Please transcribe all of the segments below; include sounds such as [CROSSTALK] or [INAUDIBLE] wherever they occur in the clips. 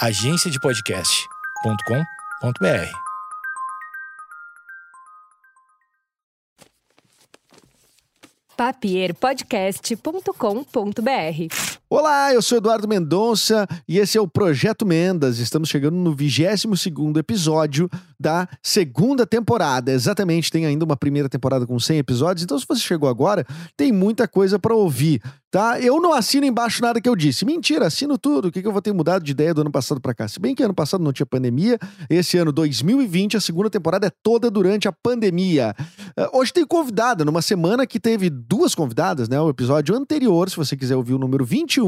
agenciadepodcast.com.br. papierpodcast.com.br. Olá, eu sou Eduardo Mendonça e esse é o Projeto Mendas. Estamos chegando no 22º episódio da segunda temporada. Exatamente, tem ainda uma primeira temporada com 100 episódios, então se você chegou agora, tem muita coisa para ouvir, tá? Eu não assino embaixo nada que eu disse. Mentira, assino tudo. O que, que eu vou ter mudado de ideia do ano passado para cá? Se bem que ano passado não tinha pandemia, esse ano 2020, a segunda temporada é toda durante a pandemia. Uh, hoje tem convidada, numa semana que teve duas convidadas, né? O episódio anterior, se você quiser ouvir o número 21,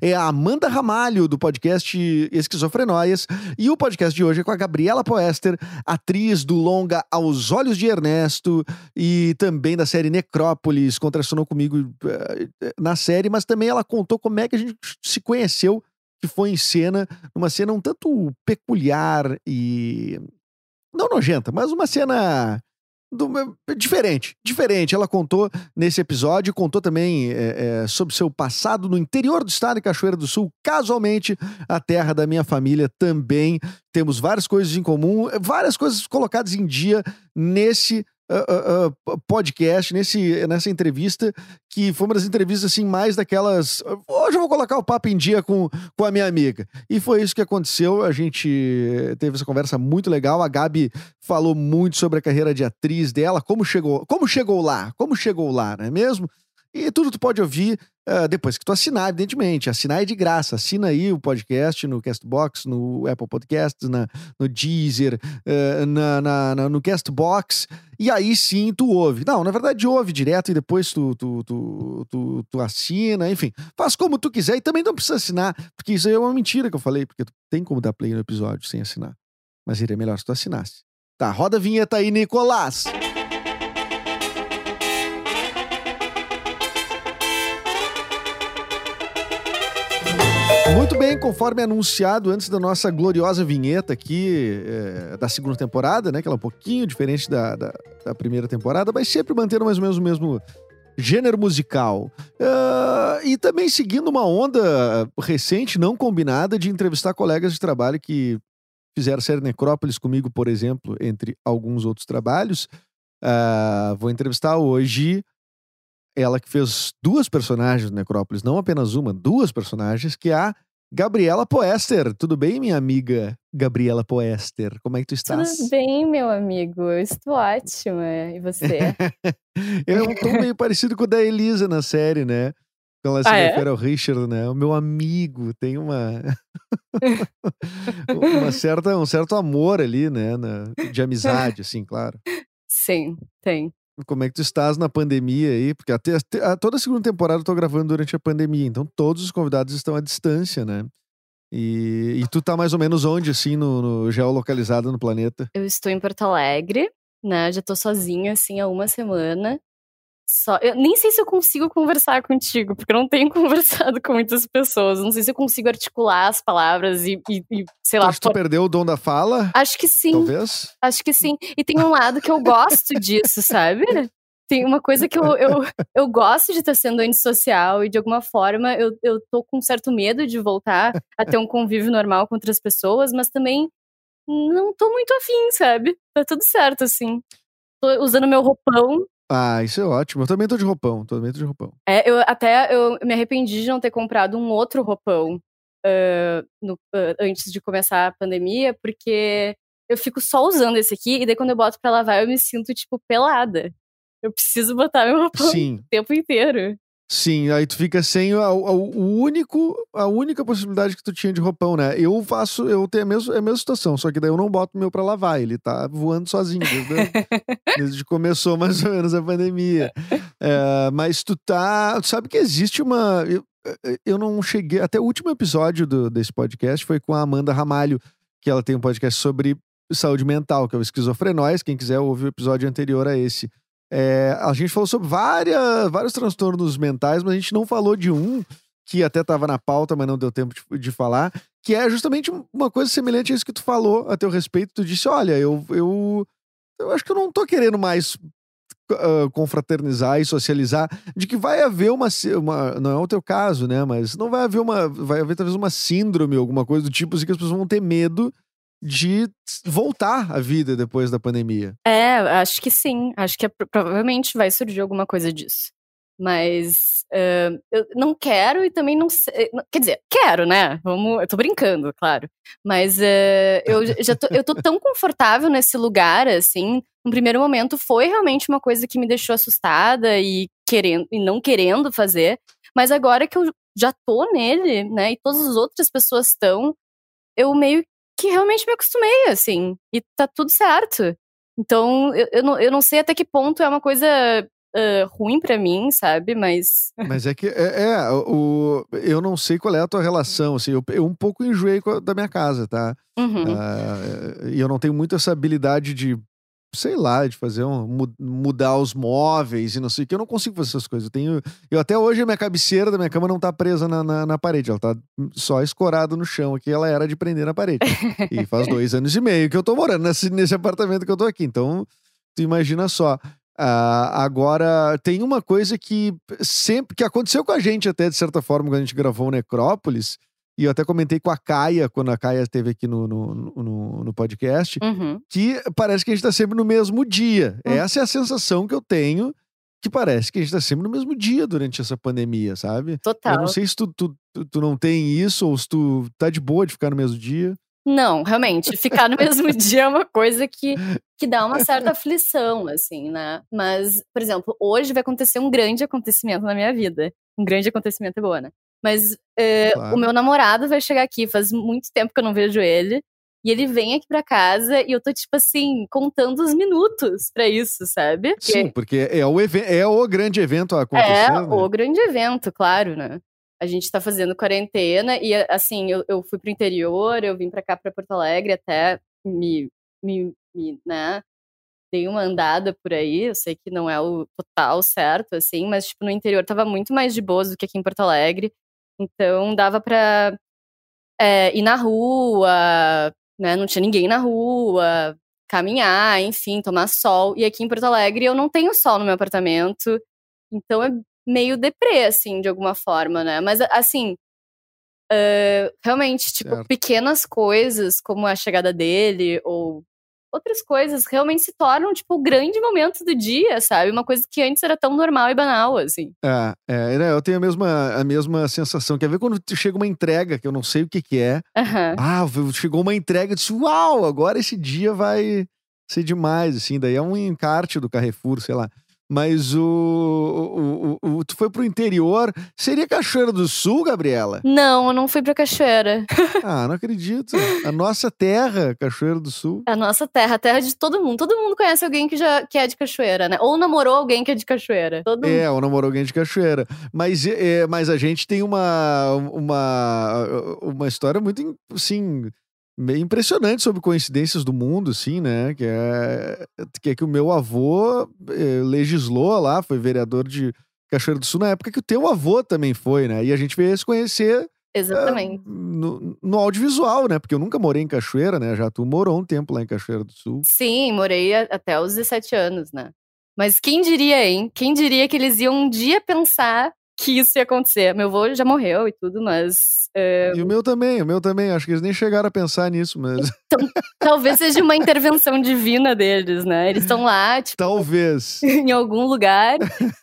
é a Amanda Ramalho, do podcast Esquizofrenóias. E o podcast de hoje é com a Gabriela Poester, atriz do longa Aos Olhos de Ernesto e também da série Necrópolis, contracionou comigo uh, na série, mas também ela contou como é que a gente se conheceu, que foi em cena, numa cena um tanto peculiar e. Não nojenta, mas uma cena do, diferente, diferente. Ela contou nesse episódio, contou também é, é, sobre seu passado no interior do estado de Cachoeira do Sul, casualmente a terra da minha família também. Temos várias coisas em comum, várias coisas colocadas em dia nesse podcast, nesse, nessa entrevista, que foi uma das entrevistas assim, mais daquelas. Hoje eu vou colocar o papo em dia com, com a minha amiga. E foi isso que aconteceu. A gente teve essa conversa muito legal. A Gabi falou muito sobre a carreira de atriz dela, como chegou, como chegou lá, como chegou lá, não é mesmo? E tudo tu pode ouvir uh, depois que tu assinar, evidentemente. Assinar é de graça. Assina aí o podcast no Castbox, no Apple Podcasts, na, no Deezer, uh, na, na, na, no Castbox. E aí sim tu ouve. Não, na verdade ouve direto e depois tu, tu, tu, tu, tu assina. Enfim, faz como tu quiser. E também não precisa assinar, porque isso aí é uma mentira que eu falei, porque tu tem como dar play no episódio sem assinar. Mas seria melhor se tu assinasse. Tá, roda a vinheta aí, Nicolás. Muito bem, conforme anunciado antes da nossa gloriosa vinheta aqui é, da segunda temporada, né? Que ela é um pouquinho diferente da, da, da, primeira temporada, mas sempre mantendo mais ou menos o mesmo gênero musical. Uh, e também seguindo uma onda recente, não combinada, de entrevistar colegas de trabalho que fizeram série Necrópolis comigo, por exemplo, entre alguns outros trabalhos. Uh, vou entrevistar hoje ela que fez duas personagens do Necrópolis, não apenas uma, duas personagens, que é a Gabriela Poester. Tudo bem, minha amiga Gabriela Poester? Como é que tu estás? Tudo bem, meu amigo. Eu estou ótima. E você? [LAUGHS] eu tô meio parecido com o da Elisa na série, né? Quando ela se ah, é? refere é? ao Richard, né? O meu amigo tem uma. [LAUGHS] uma certa, um certo amor ali, né? Na... De amizade, assim, claro. Sim, tem como é que tu estás na pandemia aí? Porque até, até, toda a segunda temporada eu tô gravando durante a pandemia, então todos os convidados estão à distância, né? E, e tu tá mais ou menos onde, assim, no, no geolocalizado no planeta? Eu estou em Porto Alegre, né? Já tô sozinha, assim, há uma semana. Só, eu nem sei se eu consigo conversar contigo, porque eu não tenho [LAUGHS] conversado com muitas pessoas. Não sei se eu consigo articular as palavras e, e, e sei lá. Acho que tu perdeu o dom da fala? Acho que sim. Talvez? Acho que sim. E tem um lado que eu gosto disso, sabe? Tem uma coisa que eu, eu, eu gosto de estar sendo antissocial e de alguma forma eu, eu tô com um certo medo de voltar a ter um convívio normal com outras pessoas, mas também não tô muito afim, sabe? Tá tudo certo, assim. Tô usando meu roupão ah, isso é ótimo. Eu também tô de roupão, também tô de roupão. É, eu até eu me arrependi de não ter comprado um outro roupão uh, no, uh, antes de começar a pandemia, porque eu fico só usando esse aqui, e daí quando eu boto pra lavar eu me sinto, tipo, pelada. Eu preciso botar meu roupão Sim. o tempo inteiro. Sim, aí tu fica sem a, a, o único, a única possibilidade que tu tinha de roupão, né? Eu faço, eu tenho a mesma, é a mesma situação, só que daí eu não boto o meu pra lavar, ele tá voando sozinho, desde, [LAUGHS] desde que começou mais ou menos a pandemia. É, mas tu tá, tu sabe que existe uma, eu, eu não cheguei, até o último episódio do, desse podcast foi com a Amanda Ramalho, que ela tem um podcast sobre saúde mental, que é o Esquizofrenóis, quem quiser ouvir o episódio anterior a esse. É, a gente falou sobre várias, vários transtornos mentais, mas a gente não falou de um que até estava na pauta, mas não deu tempo de, de, falar, que é justamente uma coisa semelhante a isso que tu falou a teu respeito. Tu disse: olha, eu, eu, eu acho que eu não tô querendo mais uh, confraternizar e socializar, de que vai haver uma, uma. Não é o teu caso, né? Mas não vai haver uma. Vai haver talvez uma síndrome, alguma coisa do tipo, assim, que as pessoas vão ter medo de voltar à vida depois da pandemia. É, acho que sim. Acho que é, provavelmente vai surgir alguma coisa disso. Mas uh, eu não quero e também não sei. Quer dizer, quero, né? Vamos, eu tô brincando, claro. Mas uh, eu já tô, eu tô tão confortável nesse lugar, assim. No primeiro momento foi realmente uma coisa que me deixou assustada e querendo e não querendo fazer. Mas agora que eu já tô nele, né? E todas as outras pessoas estão, eu meio que realmente me acostumei, assim. E tá tudo certo. Então, eu, eu, não, eu não sei até que ponto é uma coisa uh, ruim para mim, sabe? Mas. Mas é que é, é, o, eu não sei qual é a tua relação. Assim, eu, eu um pouco enjoei da minha casa, tá? Uhum. Uh, e eu não tenho muito essa habilidade de sei lá, de fazer um, mudar os móveis e não sei o que. Eu não consigo fazer essas coisas. Eu tenho. Eu até hoje a minha cabeceira da minha cama não tá presa na, na, na parede. Ela tá só escorada no chão aqui. Ela era de prender na parede. e faz [LAUGHS] dois anos e meio que eu tô morando nesse, nesse apartamento que eu tô aqui. Então, tu imagina só. Uh, agora, tem uma coisa que sempre que aconteceu com a gente, até de certa forma, quando a gente gravou o Necrópolis, e eu até comentei com a Caia, quando a Caia esteve aqui no, no, no, no podcast, uhum. que parece que a gente está sempre no mesmo dia. Uhum. Essa é a sensação que eu tenho, que parece que a gente está sempre no mesmo dia durante essa pandemia, sabe? Total. Eu não sei se tu, tu, tu, tu não tem isso ou se tu tá de boa de ficar no mesmo dia. Não, realmente, ficar no mesmo [LAUGHS] dia é uma coisa que, que dá uma certa aflição, assim, né? Mas, por exemplo, hoje vai acontecer um grande acontecimento na minha vida. Um grande acontecimento é boa, né? Mas é, claro. o meu namorado vai chegar aqui, faz muito tempo que eu não vejo ele. E ele vem aqui pra casa e eu tô, tipo assim, contando os minutos pra isso, sabe? Sim, porque é o, é o grande evento a acontecer. É né? o grande evento, claro, né? A gente tá fazendo quarentena e, assim, eu, eu fui pro interior, eu vim pra cá, pra Porto Alegre, até me, me, me né? Dei uma andada por aí, eu sei que não é o total certo, assim, mas, tipo, no interior tava muito mais de boas do que aqui em Porto Alegre. Então dava pra é, ir na rua, né? Não tinha ninguém na rua, caminhar, enfim, tomar sol. E aqui em Porto Alegre eu não tenho sol no meu apartamento. Então é meio deprê, assim, de alguma forma, né? Mas assim. Uh, realmente, tipo, certo. pequenas coisas, como a chegada dele, ou outras coisas realmente se tornam, tipo, o grande momento do dia, sabe? Uma coisa que antes era tão normal e banal, assim. É, é né, eu tenho a mesma, a mesma sensação. Quer ver quando chega uma entrega, que eu não sei o que que é. Uhum. Ah, chegou uma entrega, eu disse, uau, agora esse dia vai ser demais, assim. Daí é um encarte do Carrefour, sei lá. Mas o, o, o, o, Tu foi pro interior. Seria Cachoeira do Sul, Gabriela? Não, eu não fui pra Cachoeira. Ah, não acredito. A nossa terra, Cachoeira do Sul. A nossa terra, a terra de todo mundo. Todo mundo conhece alguém que, já, que é de Cachoeira, né? Ou namorou alguém que é de Cachoeira. Todo é, ou namorou alguém de Cachoeira. Mas, é, mas a gente tem uma, uma, uma história muito, assim meio impressionante sobre coincidências do mundo, assim, né? Que é que, é que o meu avô eh, legislou lá, foi vereador de Cachoeira do Sul na época que o teu avô também foi, né? E a gente veio se conhecer. Exatamente. Uh, no, no, audiovisual, né? Porque eu nunca morei em Cachoeira, né? Já tu morou um tempo lá em Cachoeira do Sul. Sim, morei até os 17 anos, né? Mas quem diria, hein? Quem diria que eles iam um dia pensar que isso ia acontecer. Meu avô já morreu e tudo, mas. É... E o meu também, o meu também. Acho que eles nem chegaram a pensar nisso, mas. Então, talvez seja uma intervenção divina deles, né? Eles estão lá, tipo. Talvez. [LAUGHS] em algum lugar,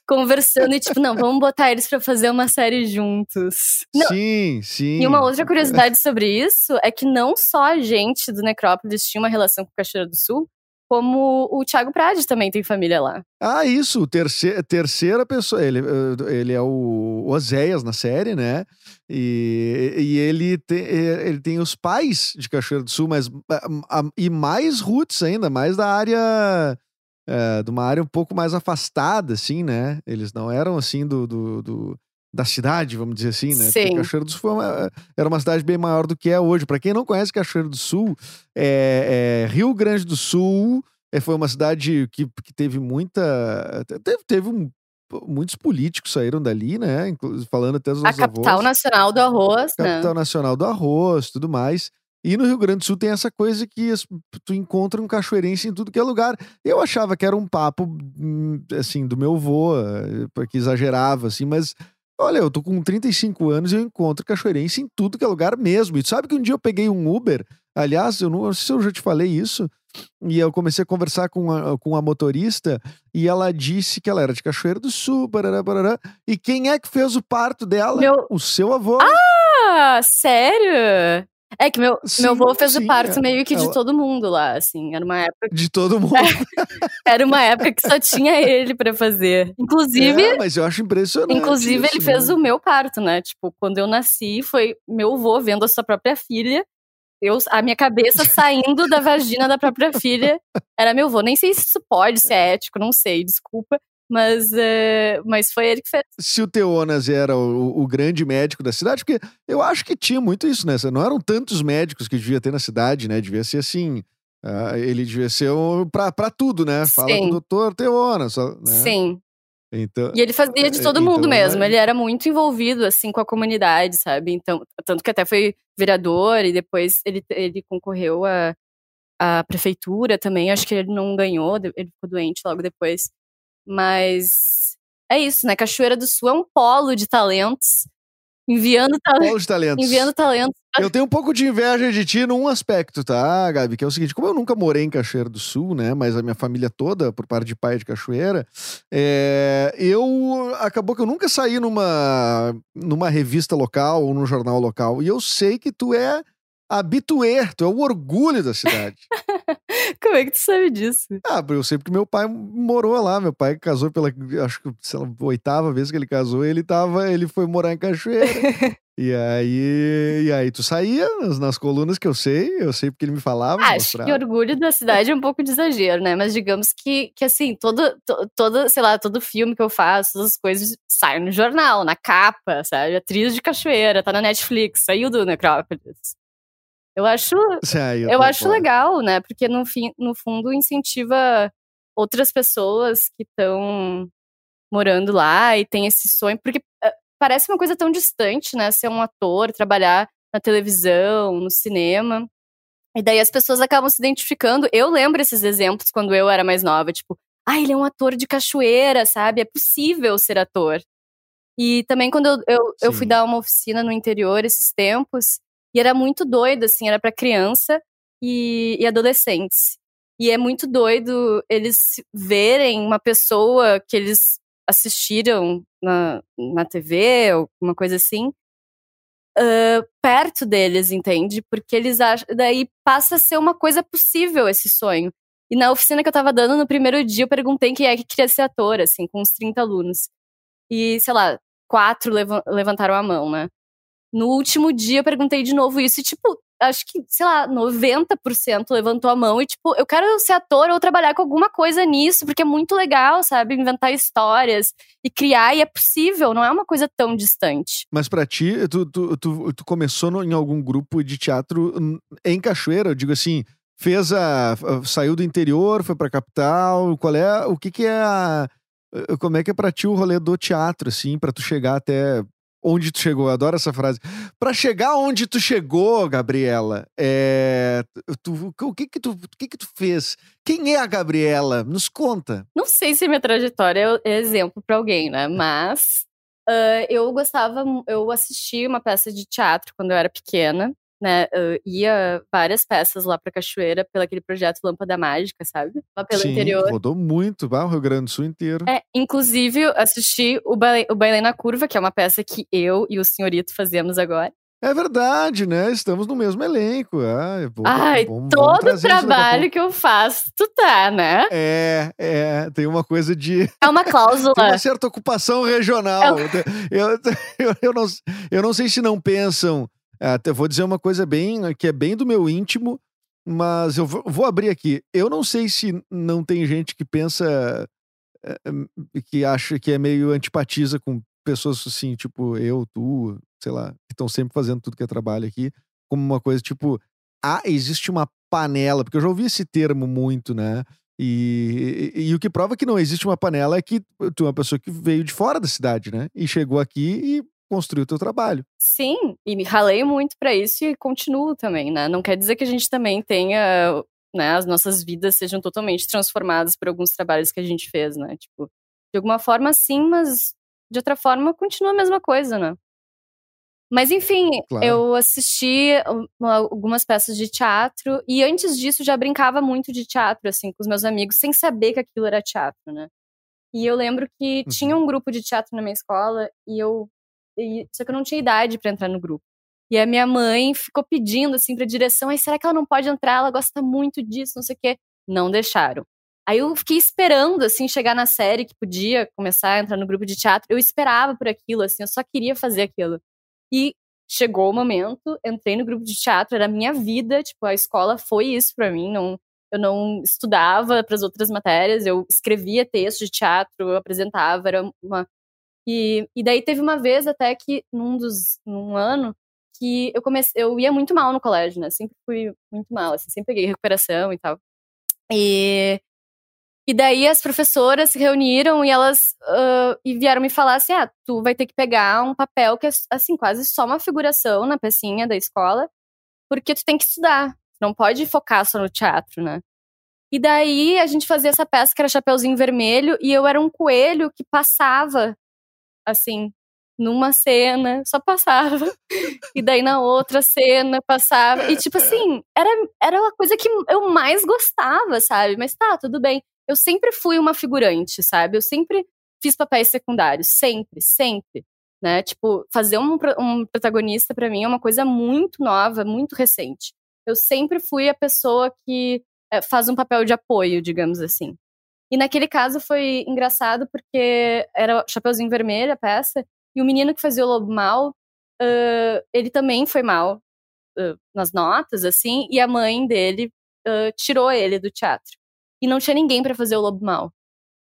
conversando e, tipo, não, vamos botar eles para fazer uma série juntos. Não. Sim, sim. E uma outra curiosidade sobre isso é que não só a gente do Necrópolis tinha uma relação com Cachoeira do Sul, como o Thiago Prades também tem família lá. Ah, isso, terceira, terceira pessoa, ele, ele é o Oséias na série, né? E, e ele, tem, ele tem os pais de Cachoeira do Sul, mas e mais roots ainda, mais da área é, de uma área um pouco mais afastada, assim, né? Eles não eram assim do, do, do da cidade, vamos dizer assim, né? Sim. Porque Cachoeiro do Sul uma, era uma cidade bem maior do que é hoje. Para quem não conhece Cachoeiro do Sul, é, é Rio Grande do Sul é, foi uma cidade que, que teve muita. Teve, teve um, muitos políticos saíram dali, né? Falando até dos A capital avós. nacional do arroz, capital né? nacional do arroz, tudo mais. E no Rio Grande do Sul tem essa coisa que tu encontra um cachoeirense em tudo que é lugar. Eu achava que era um papo, hum, assim, do meu avô, eh, porque exagerava, assim, mas olha, eu tô com 35 anos e eu encontro cachoeirense em tudo que é lugar mesmo. E tu sabe que um dia eu peguei um Uber, aliás, eu não, não sei se eu já te falei isso, e eu comecei a conversar com a, com a motorista e ela disse que ela era de Cachoeira do Sul, parará, parará, e quem é que fez o parto dela? Meu- O seu avô. Ah, sério? É que meu, Sim, meu avô fez sim, o parto é- meio que de ela- todo mundo lá, assim. Era uma época, De todo mundo. [LAUGHS] era uma época que só tinha ele pra fazer. Inclusive, É, mas eu acho impressionante. inclusive isso, ele fez né? o meu parto, né? Tipo, quando eu nasci, foi meu avô vendo a sua própria filha. Eu, a minha cabeça saindo da vagina da própria filha era meu avô. Nem sei se isso pode, se é ético, não sei, desculpa. Mas, é, mas foi ele que fez. Se o Teonas era o, o grande médico da cidade, porque eu acho que tinha muito isso, né? Não eram tantos médicos que devia ter na cidade, né? Devia ser assim. ah, ele devia ser um, pra, pra tudo, né? Fala com Sim. o doutor Teonas. né? Sim. Então, E ele fazia de É, todo então, mundo mesmo. mas- Ele era muito envolvido, assim, com a comunidade, sabe? Então, tanto que até foi vereador e depois ele, ele concorreu à, à prefeitura também. Acho que ele não ganhou, ele ficou doente logo depois. Mas é isso, né? Cachoeira do Sul é um polo de talentos. Enviando, tale- Polo de talentos. enviando talentos. Eu tenho um pouco de inveja de ti num aspecto, tá, Gabi? Que é o seguinte: como eu nunca morei em Cachoeira do Sul, né? Mas a minha família toda, por parte de pai é de Cachoeira, é, eu. Acabou que eu nunca saí numa, numa revista local ou num jornal local. E eu sei que tu é habitué, tu é o orgulho da cidade. [LAUGHS] Como é que tu sabe disso? ah, eu sei porque meu pai morou lá. Meu pai casou pela. Acho que, sei lá, oitava vez que ele casou, ele tava. Ele foi morar em Cachoeira. [LAUGHS] E aí, e aí tu saía nas, nas colunas que eu sei, eu sei porque ele me falava, Acho mostrava. que orgulho da cidade é um pouco de exagero, né? Mas digamos que, que assim, todo, to- todo, sei lá, todo filme que eu faço, todas as coisas saem no jornal, na capa, sabe? Atriz de Cachoeira, tá na Netflix, saiu do Necrópolis. Eu acho, Saiu, eu tá acho fora. legal, né? Porque no, fim, no fundo incentiva outras pessoas que estão morando lá e tem esse sonho. Porque eh, parece uma coisa tão distante, né? Ser um ator, trabalhar na televisão, no cinema. E daí as pessoas acabam se identificando. Eu lembro esses exemplos quando eu era mais nova, tipo, ah, ele é um ator de cachoeira, sabe? É possível ser ator. E também quando eu, eu, eu fui dar uma oficina no interior esses tempos, e era muito doido, assim, era para criança e, e adolescentes. E é muito doido eles verem uma pessoa que eles assistiram na, na TV ou uma coisa assim, ah, perto deles, entende? Porque eles acham. Daí passa a ser uma coisa possível esse sonho. E na oficina que eu tava dando no primeiro dia, eu perguntei quem é que queria ser ator, assim, com uns 30 alunos. E, sei lá, quatro levan- levantaram a mão, né? No último dia eu perguntei de novo isso e, tipo, acho que, sei lá, 90% levantou a mão e, tipo, eu quero ser ator ou trabalhar com alguma coisa nisso, porque é muito legal, sabe? Inventar histórias e criar, e é possível, não é uma coisa tão distante. Mas pra ti, tu, tu, tu, tu começou no- em algum grupo de teatro hum, em Cachoeira? Eu digo assim, fez a. saiu do interior, foi pra capital. Qual é. O que que é a. eh, Como é que é pra ti o rolê do teatro, assim, pra tu chegar até onde tu chegou? Eu adoro essa frase. Pra chegar onde tu chegou, Gabriela, é, tu, o, que que tu, o que que tu fez? Quem é a Gabriela? Nos conta. Não sei se minha trajetória é exemplo pra alguém, né? Mas ah, eu gostava, eu assisti uma peça de teatro quando eu era pequena, né? Eu ia várias peças lá pra Cachoeira pelo aquele projeto Lâmpada Mágica, sabe? Lá pelo Sim, interior. rodou muito, bah, o Rio Grande do Sul inteiro. É, inclusive, assisti o Baile, o Bailei na Curva, que é uma peça que eu e o senhorito fazemos agora. É verdade, né? Estamos no mesmo elenco. Ah, é bom, Ai, bom- todo a trabalho que eu faço, tu tá, né? É, é, tem uma coisa de. É uma cláusula. [LAUGHS] Tem uma certa ocupação regional. Eu, eu, eu, não, eu não sei se não pensam. Até vou dizer uma coisa bem que é bem do meu íntimo, mas eu vou, abrir aqui. Eu não sei se não tem gente que pensa eh, que acha que é meio antipatiza com pessoas assim, tipo eu, tu, sei lá, que estão sempre fazendo tudo que é trabalho aqui, como uma coisa tipo, ah, existe uma panela, porque eu já ouvi esse termo muito, né? E, e- e o que prova que não existe uma panela é que tu é uma pessoa que veio de fora da cidade, né? E chegou aqui e construir o teu trabalho. Sim, e me ralei muito para isso e continuo também, né? Não quer dizer que a gente também tenha, né, as nossas vidas sejam totalmente transformadas por alguns trabalhos que a gente fez, né? Tipo, de alguma forma sim, mas de outra forma continua a mesma coisa, né? Mas enfim, Claro. eu assisti uma- algumas peças de teatro e antes disso já brincava muito de teatro assim com os meus amigos, sem saber que aquilo era teatro, né? E eu lembro que Uhum. tinha um grupo de teatro na minha escola e eu e- só que eu não tinha idade pra entrar no grupo. E a minha mãe ficou pedindo assim pra direção, ai, será que ela não pode entrar? Ela gosta muito disso, não sei o quê. Não deixaram. Aí eu fiquei esperando assim chegar na série que podia começar a entrar no grupo de teatro. Eu esperava por aquilo assim, eu só queria fazer aquilo. E chegou o momento, entrei no grupo de teatro, era a minha vida, tipo, a escola foi isso pra mim, não eu não estudava para as outras matérias, eu escrevia texto de teatro, eu apresentava, era uma e, e daí teve uma vez até que num dos num ano que eu comecei, eu ia muito mal no colégio, né? Sempre fui muito mal, assim, sempre peguei recuperação e tal. E e daí as professoras se reuniram e elas ah, e vieram me falar assim: ah, tu vai ter que pegar um papel que é assim, quase só uma figuração na pecinha da escola, porque tu tem que estudar. Tu não pode focar só no teatro, né? E daí a gente fazia essa peça que era Chapeuzinho Vermelho, e eu era um coelho que passava, assim, numa cena, só passava. E daí na outra cena passava. E tipo assim, era, era a coisa que eu mais gostava, sabe? Mas tá, tudo bem eu sempre fui uma figurante, sabe? Eu sempre fiz papéis secundários, sempre, sempre, né? Tipo, fazer um, um protagonista para mim é uma coisa muito nova, muito recente. Eu sempre fui a pessoa que é, faz um papel de apoio, digamos assim. E naquele caso foi engraçado porque era Chapeuzinho Vermelho a peça, e o menino que fazia o Lobo Mal, uh, ele também foi mal uh, nas notas, assim, e a mãe dele uh, tirou ele do teatro e não tinha ninguém para fazer o lobo mal.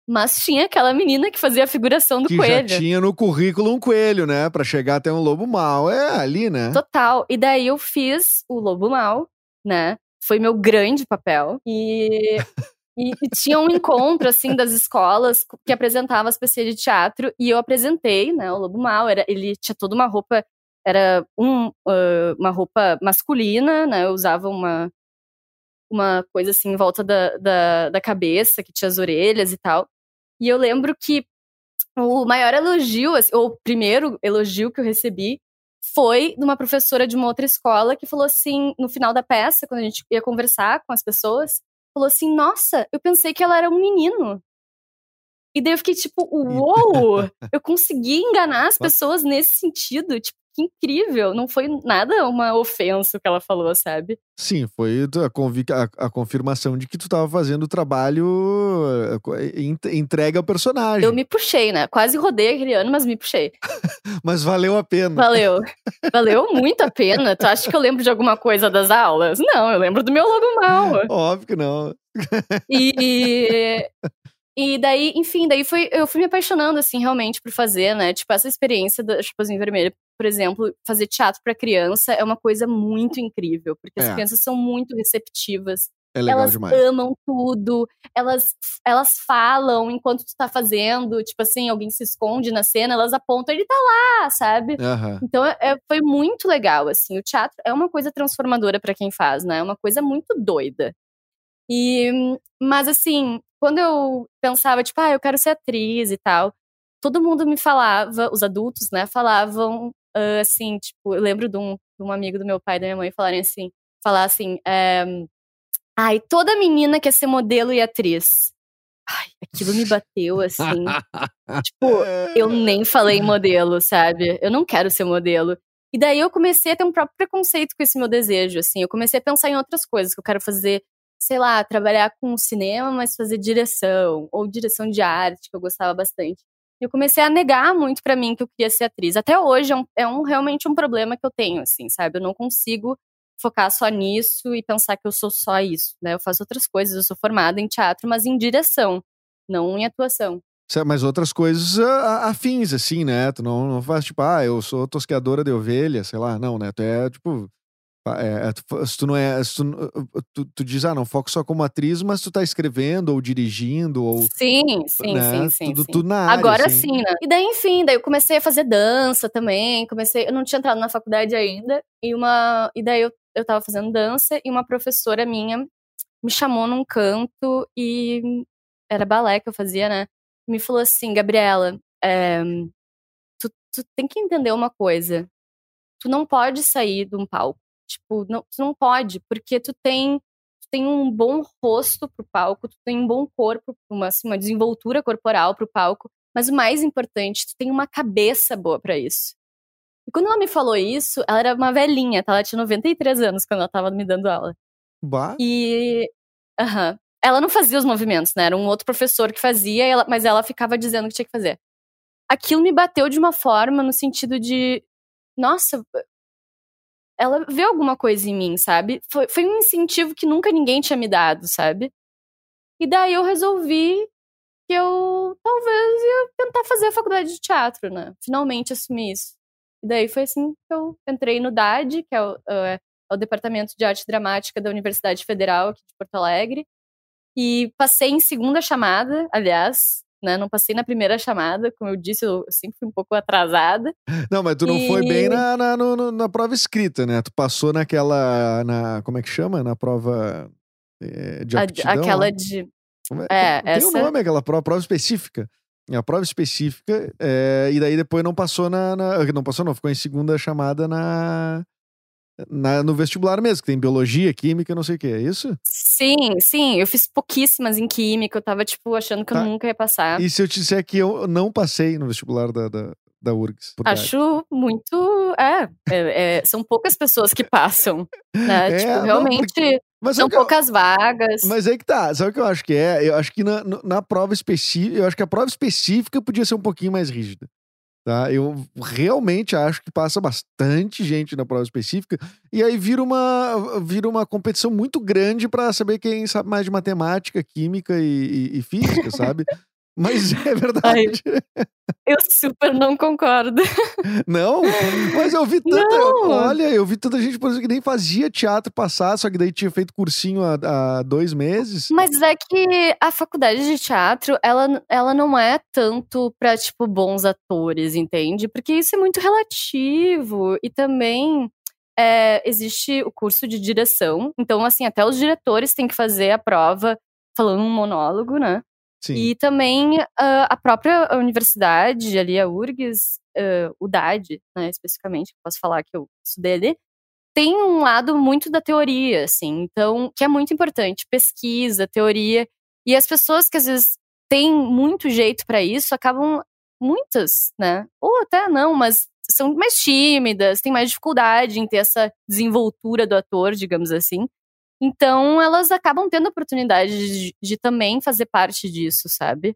Mas tinha aquela menina que fazia a figuração do que coelho. já tinha no currículo um coelho, né? Pra chegar até um lobo mal. É ali, né? Total. E daí eu fiz o lobo mal, né? Foi meu grande papel. E, [LAUGHS] e, tinha um encontro, assim, das escolas que apresentava as peças de teatro. E eu apresentei, né? O lobo mal. Era, ele tinha toda uma roupa... Era um, uh, uma roupa masculina, né? Eu usava uma, uma coisa assim em volta da, da, da, cabeça, que tinha as orelhas e tal. E eu lembro que o maior elogio, assim, ou o primeiro elogio que eu recebi, foi de uma professora de uma outra escola que falou assim, no final da peça, quando a gente ia conversar com as pessoas, falou assim: Nossa, eu pensei que ela era um menino. E daí eu fiquei tipo, uou! [LAUGHS] Eu consegui enganar as pessoas nesse sentido. Tipo, que incrível. Não foi nada uma ofensa o que ela falou, sabe? Sim, foi a, a, a confirmação de que tu tava fazendo o trabalho eh, entrega ao personagem. Eu me puxei, né? Quase rodei aquele ano, mas me puxei. [LAUGHS] mas valeu a pena. Valeu. [LAUGHS] Valeu muito a pena. Tu acha que eu lembro de alguma coisa das aulas? Não, eu lembro do meu logo mal. Óbvio que não. E, [LAUGHS] e daí, enfim, daí foi, eu fui me apaixonando, assim, realmente por fazer, né? Tipo, essa experiência da Chapeuzinho Vermelho, por exemplo, fazer teatro para criança é uma coisa muito incrível, porque É. as crianças são muito receptivas. É legal elas demais. amam tudo, elas, elas falam enquanto tu tá fazendo, tipo assim, alguém se esconde na cena, elas apontam, ele tá lá, sabe? Aham. Então é, é- foi muito legal, assim. O teatro é uma coisa transformadora pra quem faz, né? É uma coisa muito doida. E, mas assim, quando eu pensava, tipo, ah, eu quero ser atriz e tal, todo mundo me falava, os adultos, né, falavam ah, assim, tipo, eu lembro de um, de um amigo do meu pai e da minha mãe falarem assim, falar assim, é, ai, toda menina quer ser modelo e atriz. Ai, aquilo me bateu assim. tipo, eu nem falei modelo, sabe? Eu não quero ser modelo. E daí eu comecei a ter um próprio preconceito com esse meu desejo, assim. Eu comecei a pensar em outras coisas que eu quero fazer, sei lá, trabalhar com cinema, mas fazer direção, ou direção de arte, que eu gostava bastante. Eu comecei a negar muito pra mim que eu queria ser atriz. Até hoje é, um, é um- realmente um problema que eu tenho, assim, sabe? Eu não consigo focar só nisso e pensar que eu sou só isso, né? Eu faço outras coisas, eu sou formada em teatro, mas em direção, não em atuação. Mas outras coisas ah, afins, assim, né? Tu não, não faz tipo, ah, eu sou tosqueadora de ovelha, sei lá. Não, né? Tu é, tipo, É, tu, se tu não é. Tu, tu, tu, diz, ah, não foco só como atriz, mas tu tá escrevendo ou dirigindo ou. Sim, sim, né? sim, sim. Tudo, sim. tudo na área. Agora assim. sim, né? E daí, enfim, daí eu comecei a fazer dança também. Comecei. Eu não tinha entrado na faculdade ainda. E uma. E daí eu, eu tava fazendo dança e uma professora minha me chamou num canto e era balé que eu fazia, né? Me falou assim, Gabriela, é, tu, tu tem que entender uma coisa. Tu não pode sair de um palco. Tipo, não, tu não pode, porque tu tem, tu tem um bom rosto pro palco, tu tem um bom corpo, uma, assim, uma desenvoltura corporal pro palco, mas o mais importante, tu tem uma cabeça boa para isso. E quando ela me falou isso, ela era uma velhinha, tá? Ela tinha 93 anos quando ela tava me dando aula. Bah. E. Aham. Ela não fazia os movimentos, né? Era um outro professor que fazia, ela, mas ela ficava dizendo que tinha que fazer. Aquilo me bateu de uma forma no sentido de. Nossa, ela vê alguma coisa em mim, sabe? Foi, foi um incentivo que nunca ninguém tinha me dado, sabe? E daí eu resolvi que eu talvez ia tentar fazer a faculdade de teatro, né? Finalmente assumi isso. E daí foi assim que eu entrei no DAD, que é o, é o Departamento de Arte Dramática da Universidade Federal aqui de Porto Alegre. E passei em segunda chamada, aliás, né? Não passei na primeira chamada, como eu disse, eu sempre fui um pouco atrasada. Não, mas tu não E- foi bem na, na, no- na prova escrita, né? Tu passou naquela. Na, como é que chama? Na prova eh, de A- aptidão. aquela lá. de. Como é, tem essa- o nome, aquela prova, prova específica. É a prova específica, é, e daí depois não passou na, na- Não passou, não, ficou em segunda chamada na, na- no vestibular mesmo, que tem biologia, química, não sei o que, é isso? Sim, sim, eu fiz pouquíssimas em química, eu tava, tipo, achando que Tá. eu nunca ia passar. E se eu te disser que eu não passei no vestibular da, da, da URGS? idade? Acho muito. É, é, é, são poucas pessoas que passam, né? [LAUGHS] É, tipo, não, realmente Mas são eu- poucas vagas. Mas aí que tá, sabe o que eu acho que é? Eu acho que na, na prova específica, eu acho que a prova específica podia ser um pouquinho mais rígida. Tá? Eu realmente acho que passa bastante gente na prova específica e aí vira uma, vira uma competição muito grande pra saber quem sabe mais de matemática, química e, e- e física, sabe? [LAUGHS] Mas é verdade. Eu super não concordo. Não, mas eu vi [LAUGHS] tanta. Não. Olha, eu vi tanta gente, por exemplo, que nem fazia teatro passar, só que daí tinha feito cursinho há, há dois meses. Mas é que a faculdade de teatro, ela, ela não é tanto pra, tipo, bons atores, entende? Porque isso é muito relativo. E também é, existe o curso de direção. Então, assim, até os diretores têm que fazer a prova falando um monólogo, né? Sim. E também ah, a própria universidade, ali, a URGS, ah, o DAD, né, especificamente, posso falar que eu estudei ali, tem um lado muito da teoria, assim, então, que é muito importante, pesquisa, teoria, e as pessoas que às vezes têm muito jeito para isso, acabam, muitas, né, ou até não, mas são mais tímidas, têm mais dificuldade em ter essa desenvoltura do ator, digamos assim, então elas acabam tendo a oportunidade de, de também fazer parte disso, sabe?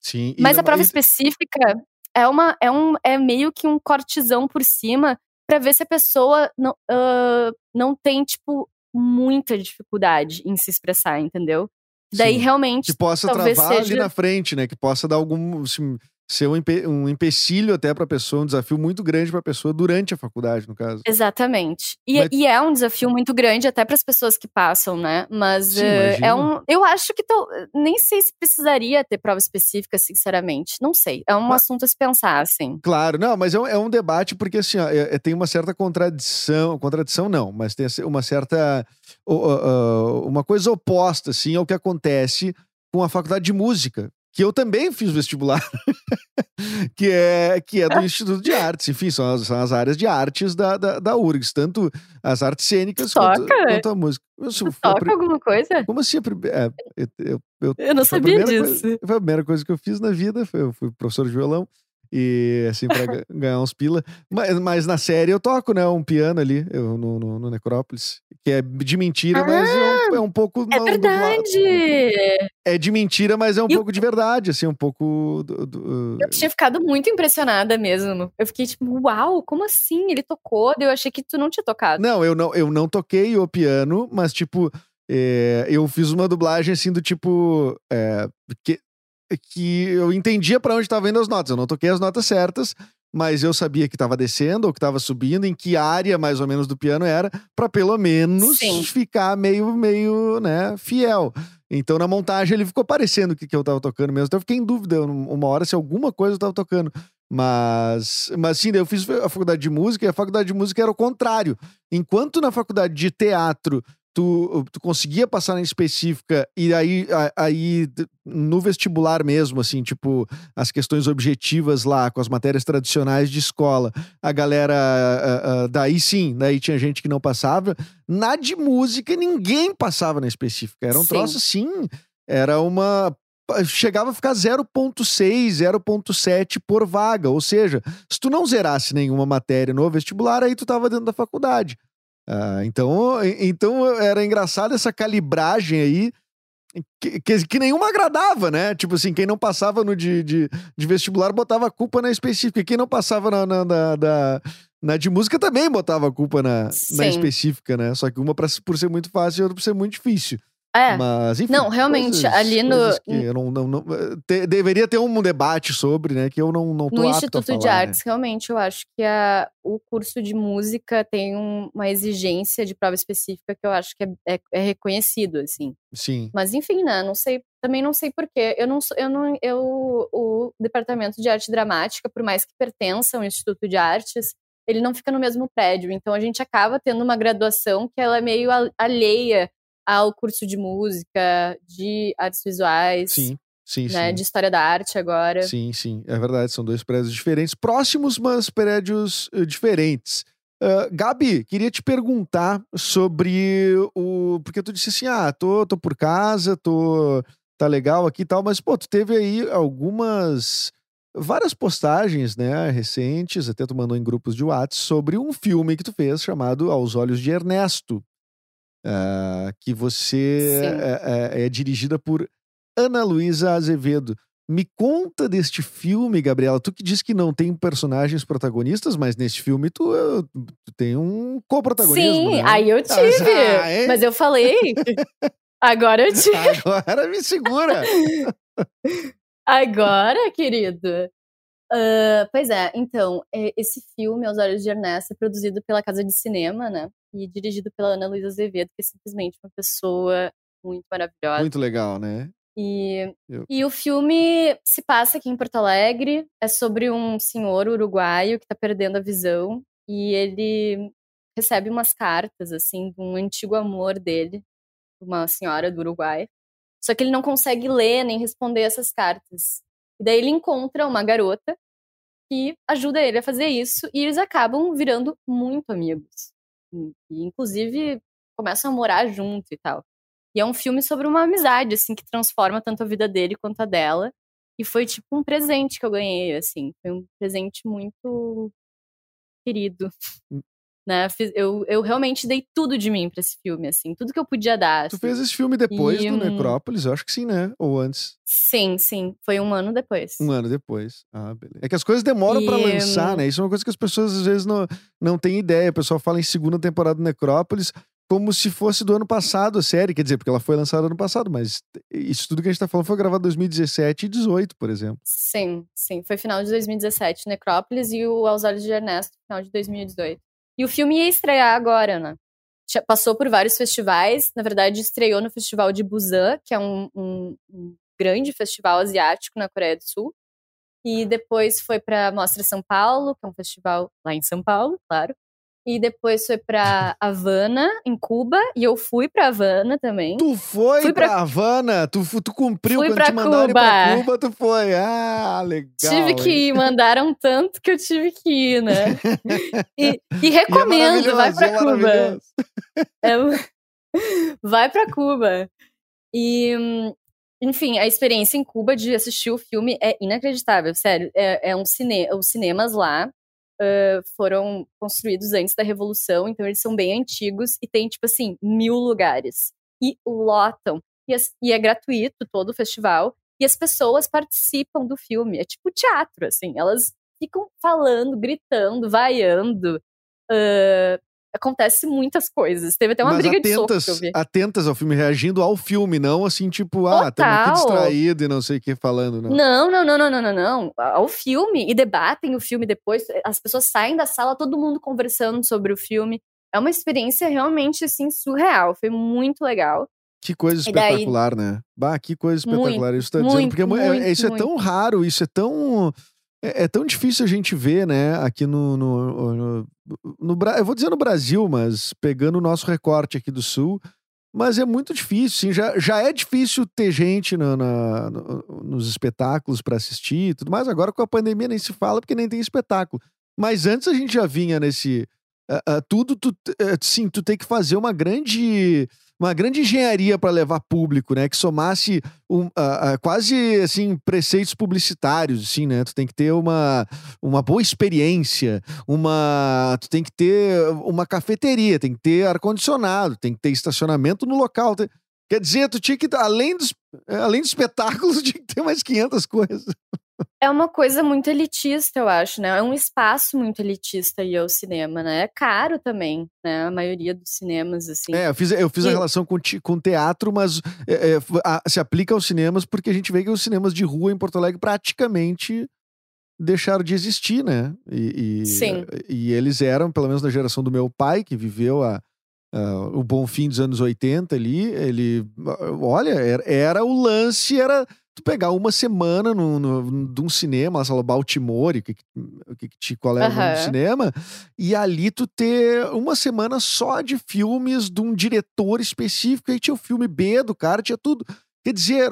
Sim. Mas a prova e- específica é uma é um é meio que um cortezão por cima pra ver se a pessoa não, ah, não tem tipo muita dificuldade em se expressar, entendeu? Daí Sim. realmente que possa travar ali seja- na frente, né? Que possa dar algum. assim, ser um, empe- um empecilho até pra pessoa, um desafio muito grande pra pessoa durante a faculdade, no caso. Exatamente. E, Mas- e é um desafio muito grande até para as pessoas que passam, né? Mas Sim, eh, é um. Eu acho que tal- nem sei se precisaria ter prova específica, sinceramente. Não sei. É um Mas- assunto a se pensar, assim. Claro, não, mas é um, é um debate porque assim, ó, é- é- tem uma certa contradição, contradição não, mas tem assim, uma certa ó, ó, uma coisa oposta assim ao que acontece com a faculdade de música, que eu também fiz vestibular, [LAUGHS] que é que é do [LAUGHS] Instituto de Artes, enfim, são as, são as áreas de artes da, da, da URGS, tanto as artes cênicas quanto, Toca? quanto a música. Eu toca alguma coisa? Como assim? é, eu, eu, eu não sabia disso. coisa- foi a primeira coisa que eu fiz na vida. Foi, eu fui professor de violão. E assim, pra ga- [LAUGHS] ganhar uns pila. Mas, mas na série eu toco, né? Um piano ali, eu, no, no, no Necrópolis. Que é de mentira, mas é um, é um pouco. É la- verdade! É de mentira, mas é um E pouco de verdade, assim, um pouco. do- do- Eu tinha ficado muito impressionada mesmo. Eu fiquei tipo, uau, como assim? Ele tocou? Eu achei que tu não tinha tocado. Não, eu não, eu não toquei o piano, mas, tipo, é, eu fiz uma dublagem assim do tipo. é, que, que eu entendia pra onde estavam indo as notas. Eu não toquei as notas certas, mas eu sabia que estava descendo ou que estava subindo, em que área mais ou menos do piano era, para pelo menos Sim. ficar meio, meio, né, fiel. Então na montagem ele ficou parecendo o que, que eu tava tocando mesmo. Então eu fiquei em dúvida uma hora se alguma coisa eu tava tocando. Mas, mas sim, eu fiz a faculdade de música e a faculdade de música era o contrário. Enquanto na faculdade de teatro tu, tu conseguia passar na específica e aí, aí no vestibular mesmo, assim, tipo, as questões objetivas lá, com as matérias tradicionais de escola, a galera, daí sim, daí tinha gente que não passava. Na de música, ninguém passava na específica. Era um Sim. troço assim, era uma. Chegava a ficar 0,6, 0,7 por vaga. Ou seja, se tu não zerasse nenhuma matéria no vestibular, aí tu tava dentro da faculdade. Ah, então, então era engraçado essa calibragem aí. Que, que, que nenhuma agradava, né? Tipo assim, quem não passava no de, de, de vestibular botava a culpa na específica. E quem não passava na, na, na, na- na de música também botava a culpa na, na específica, né? Só que uma pra, por ser muito fácil e outra por ser muito difícil. É. Mas, enfim. Não, realmente, ali no- coisas que eu não, não, não- te- deveria ter um debate sobre, né? Que eu não, não tô No Instituto falar, de né? Artes, realmente, eu acho que a, o curso de música tem um- uma exigência de prova específica que eu acho que é, é- é reconhecido, assim. Sim. Mas enfim, né? Não sei, também não sei porquê. Eu não, sou- eu não, eu, o departamento de arte dramática, por mais que pertença ao Instituto de Artes, ele não fica no mesmo prédio. Então a gente acaba tendo uma graduação que ela é meio al- alheia ao curso de música, de artes visuais, Sim, sim, né? sim. De história da arte agora. Sim, sim, é verdade. São dois prédios diferentes, próximos, mas prédios eh, diferentes. Ah, Gabi, queria te perguntar sobre o. Porque tu disse assim: ah, tô, tô por casa, tô. tá legal aqui e tal, mas, pô, tu teve aí algumas. várias postagens, né, recentes, até tu mandou em grupos de WhatsApp, sobre um filme que tu fez chamado Aos Olhos de Ernesto. Ah, que você é, é- é dirigida por Ana Luísa Azevedo. Me conta deste filme, Gabriela. Tu que disse que não tem personagens protagonistas, mas nesse filme tu, eh, tu tem um co-protagonismo. Sim, né? aí eu tive. Ah, mas eu falei. Agora eu [LAUGHS] tive. Agora me segura. [LAUGHS] Agora, querido. Ah, pois é, então, é, esse filme, Aos Olhos de Ernesto, é produzido pela Casa de Cinema, né? E dirigido pela Ana Luísa Azevedo, que é simplesmente uma pessoa muito maravilhosa. Muito legal, né? E, Eu- e o filme se passa aqui em Porto Alegre. É sobre um senhor uruguaio que tá perdendo a visão. E ele recebe umas cartas, assim, de um antigo amor dele, uma senhora do Uruguai. Só que ele não consegue ler nem responder essas cartas. E daí ele encontra uma garota que ajuda ele a fazer isso. E eles acabam virando muito amigos. E, inclusive, começam a morar junto e tal. E é um filme sobre uma amizade, assim, que transforma tanto a vida dele quanto a dela. E foi tipo um presente que eu ganhei, assim. Foi um presente muito querido. Hum. Né? Eu, eu realmente dei tudo de mim pra esse filme, assim. Tudo que eu podia dar. Tu assim. fez esse filme depois E, do hum, Necrópolis? Eu acho que sim, né? Ou antes. Sim, sim. Foi um ano depois. Um ano depois. Ah, beleza. É que as coisas demoram pra E, lançar, né? Isso é uma coisa que as pessoas às vezes não, não têm ideia. O pessoal fala em segunda temporada do Necrópolis como se fosse do ano passado a série. Quer dizer, porque ela foi lançada ano passado, mas isso tudo que a gente tá falando foi gravado em 2017 e 2018, por exemplo. Sim, sim. Foi final de 2017, Necrópolis, e o Aos Olhos de Ernesto, final de 2018. E o filme ia estrear agora, né? Passou por vários festivais. Na verdade, estreou no Festival de Busan, que é um, um- um grande festival asiático na Coreia do Sul. E depois foi para Mostra São Paulo, que é um festival lá em São Paulo, claro. E depois foi para Havana, em Cuba, e eu fui para Havana também. Tu foi Fui pra, pra- Havana, tu, tu cumpriu Fui quando pra te mandaram ir pra Cuba. Cuba, tu foi. Ah, legal. tive que hein? ir, mandaram tanto que eu tive que ir, né? E, [LAUGHS] e E é recomendo, vai pra é Cuba. É- [LAUGHS] vai pra Cuba. E, enfim, a experiência em Cuba de assistir o filme é inacreditável, sério. É, é um cine, os cinemas lá ah, foram construídos antes da Revolução, então eles são bem antigos e tem, tipo assim, mil lugares. E lotam. E, as- e é gratuito todo o festival. E as pessoas participam do filme. É tipo teatro, assim. Elas ficam falando, gritando, vaiando. ah, acontece muitas coisas. Teve até uma Mas briga de soco atentas, que eu vi. atentas ao filme, reagindo ao filme, não assim, tipo, ah, estamos aqui distraído e não sei o que falando, não. Não, não, não, não, não, não, não. Ao filme e debatem o filme depois. As pessoas saem da sala, todo mundo conversando sobre o filme. É uma experiência realmente assim surreal. Foi muito legal. Que coisa E daí- espetacular, né? Bah, que coisa Muito, espetacular. isso tá dizendo, muito, porque é mu- é- muito, é- isso é muito. tão raro, isso é tão. É, é tão difícil a gente ver, né, aqui no. no, no, no Bra- eu vou dizer no Brasil, mas pegando o nosso recorte aqui do Sul. Mas é muito difícil, sim. Já, já é difícil ter gente na- na- no- nos espetáculos para assistir e tudo mais. Agora com a pandemia nem se fala porque nem tem espetáculo. Mas antes a gente já vinha nesse. ah, ah, tudo, tu, eh, sim, tu tem que fazer uma grande uma grande engenharia para levar público, né? Que somasse um, ah, ah, quase assim preceitos publicitários, assim, né? Tu tem que ter uma, uma boa experiência, uma tu tem que ter uma cafeteria, tem que ter ar condicionado, tem que ter estacionamento no local. tem- Quer dizer, tu tinha que além dos além dos espetáculos [LAUGHS] tinha que ter mais 500 coisas. É uma coisa muito elitista, eu acho, né? É um espaço muito elitista ir ao cinema, né? É caro também, né? A maioria dos cinemas, assim. É, eu fiz, eu fiz a E- relação com, com teatro, mas é, é, a- se aplica aos cinemas porque a gente vê que os cinemas de rua em Porto Alegre praticamente deixaram de existir, né? E, e- Sim. E eles eram, pelo menos da geração do meu pai, que viveu a, a- o bom fim dos anos 80 ali, ele, olha, era, era o lance, era tu pegar uma semana no, no, de um cinema, sei lá, Baltimore, que, que, que, qual é o nome do Aham. cinema, e ali tu ter uma semana só de filmes de um diretor específico, aí tinha o filme B do cara, tinha tudo. Quer dizer,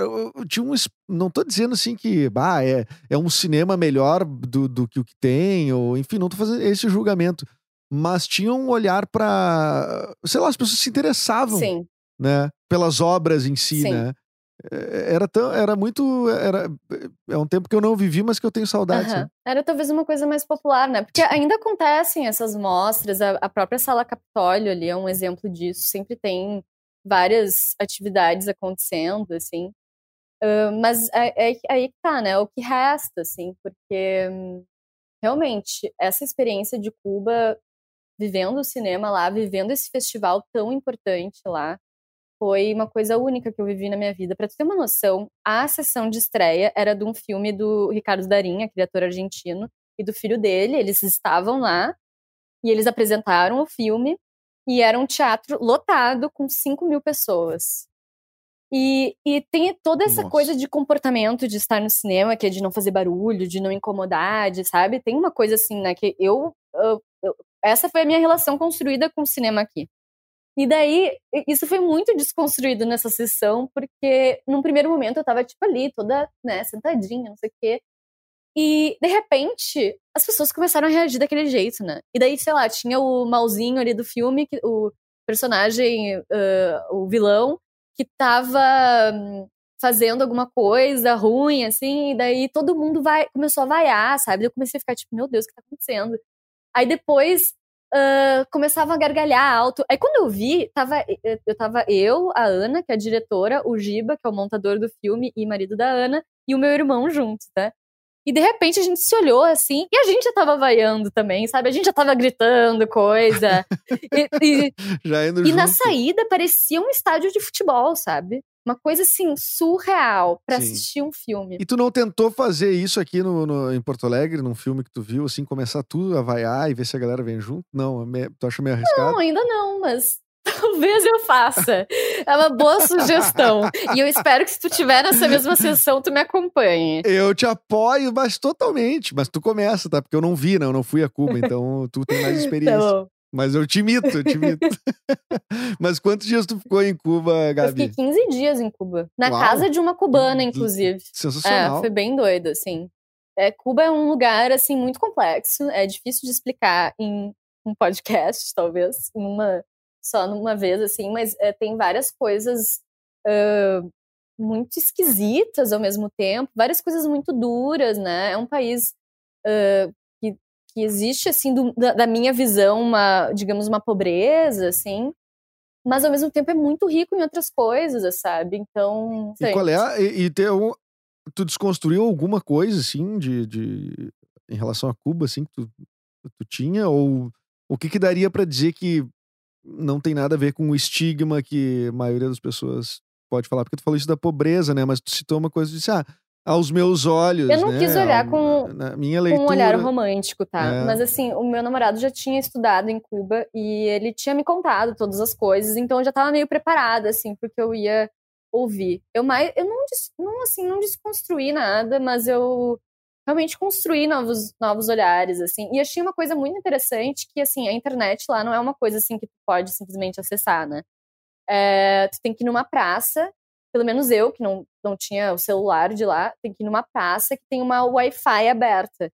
tinha um. Não tô dizendo assim que bah, é, é um cinema melhor do, do que o que tem, ou enfim, não tô fazendo esse julgamento. Mas tinha um olhar pra. Sei lá, as pessoas se interessavam, Sim. né? Pelas obras em si, Sim. né? É, Era, tão, era muito. Era, é um tempo que eu não vivi, mas que eu tenho saudade. Aham. sabe? Era talvez uma coisa mais popular, né? Porque ainda acontecem essas mostras, a, a própria Sala Capitólio ali é um exemplo disso, sempre tem várias atividades acontecendo, assim. Ah, mas é, é aí que tá, né? O que resta, assim, porque hum, realmente essa experiência de Cuba, vivendo o cinema lá, vivendo esse festival tão importante lá, foi uma coisa única que eu vivi na minha vida. Pra tu ter uma noção, a sessão de estreia era de um filme do Ricardo Darín, aquele ator argentino, e do filho dele. Eles estavam lá e eles apresentaram o filme e era um teatro lotado com 5 mil pessoas. E, e tem toda essa Nossa. coisa de comportamento de estar no cinema, que é de não fazer barulho, de não incomodar, de, sabe? Tem uma coisa assim, né, que eu, eu- eu- essa foi a minha relação construída com o cinema aqui. E daí, isso foi muito desconstruído nessa sessão, porque num primeiro momento eu tava, tipo, ali, toda, né, sentadinha, não sei o quê. E, de repente, as pessoas começaram a reagir daquele jeito, né? E daí, sei lá, tinha o malzinho ali do filme, que, o personagem, ah, o vilão, que tava hum, fazendo alguma coisa ruim, assim, e daí todo mundo vai, começou a vaiar, sabe? Eu comecei a ficar tipo, meu Deus, o que tá acontecendo? Aí depois começava a gargalhar alto. Aí quando eu vi, tava, eu tava eu, a Ana, que é a diretora, o Giba, que é o montador do filme e marido da Ana, e o meu irmão juntos, né? E de repente a gente se olhou assim, e a gente já tava vaiando também, sabe? A gente já tava gritando coisa. [LAUGHS] e, e- Já indo e na junto. saída parecia um estádio de futebol, sabe? Uma coisa assim, surreal pra Sim. assistir um filme. E tu não tentou fazer isso aqui no, no- em Porto Alegre, num filme que tu viu, assim, começar tudo a vaiar e ver se a galera vem junto? Não, é meio- tu acha meio arriscado? Não, ainda não, mas [LAUGHS] talvez eu faça. É uma boa sugestão. [LAUGHS] E eu espero que se tu tiver nessa mesma sessão, tu me acompanhe. Eu te apoio, mas totalmente. Mas tu começa, tá? Porque eu não vi, não, eu não fui a Cuba, [LAUGHS] então tu tem mais Tá experiência. bom. Mas eu te imito, eu te imito. [LAUGHS] [LAUGHS] mas quantos dias tu ficou em Cuba, Eu fiquei Gabi? 15 dias em Cuba. Na Uau. casa de uma cubana, inclusive. Sensacional. É, foi bem doido, assim. É, Cuba é um lugar, assim, muito complexo. É difícil de explicar em um podcast, talvez, em uma, só numa vez, assim, mas é, tem várias coisas ah, muito esquisitas ao mesmo tempo, várias coisas muito duras, né? É um país ah, que, existe, assim, do- da, da minha visão, uma, digamos, uma pobreza, assim, mas ao mesmo tempo é muito rico em outras coisas, sabe? Então, E qual é a, e, e tem um- tu desconstruiu alguma coisa assim de, de em relação a Cuba assim que tu, tu tinha ou o que que daria pra dizer que não tem nada a ver com o estigma que a maioria das pessoas pode falar. Porque tu falou isso da pobreza, né? Mas tu citou uma coisa e disse, ah, aos meus olhos. Eu não né? quis olhar com- na minha com leitura. um olhar romântico, tá? É. Mas assim, o meu namorado já tinha estudado em Cuba e ele tinha me contado todas as coisas, então eu já tava meio preparada, assim, porque eu ia ouvir. Eu mais, eu não, não assim, não desconstruí nada, mas eu realmente construí novos, novos olhares, assim. E achei uma coisa muito interessante que, assim, a internet lá não é uma coisa, assim, que tu pode simplesmente acessar, né? É, tu tem que ir numa praça, pelo menos eu, que não, não tinha o celular de lá, tem que ir numa praça que tem uma Wi-Fi aberta.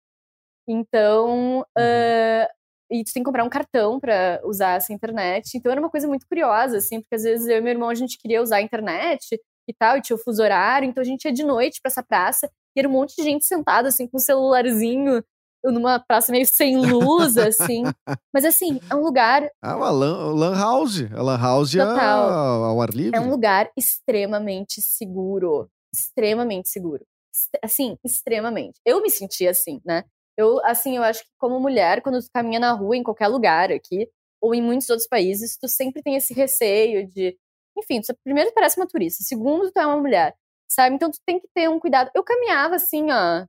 Então, ah, e tu tem que comprar um cartão pra usar essa internet. Então era uma coisa muito curiosa, assim, porque às vezes eu e meu irmão a gente queria usar a internet e tal, e tinha o fuso horário, então a gente ia de noite pra essa praça e era um monte de gente sentada, assim, com um celularzinho numa praça meio sem luz, assim. [LAUGHS] Mas assim, é um lugar Ah, a lan, lan house. A lan house é Total. ao ar livre. É um lugar extremamente seguro. Extremamente seguro. Assim, extremamente. Eu me senti assim, né? Eu, assim, eu acho que como mulher, quando tu caminha na rua, em qualquer lugar aqui, ou em muitos outros países, tu sempre tem esse receio de. Enfim, tu, primeiro tu parece uma turista, segundo tu é uma mulher, sabe? Então tu tem que ter um cuidado. Eu caminhava assim, ó,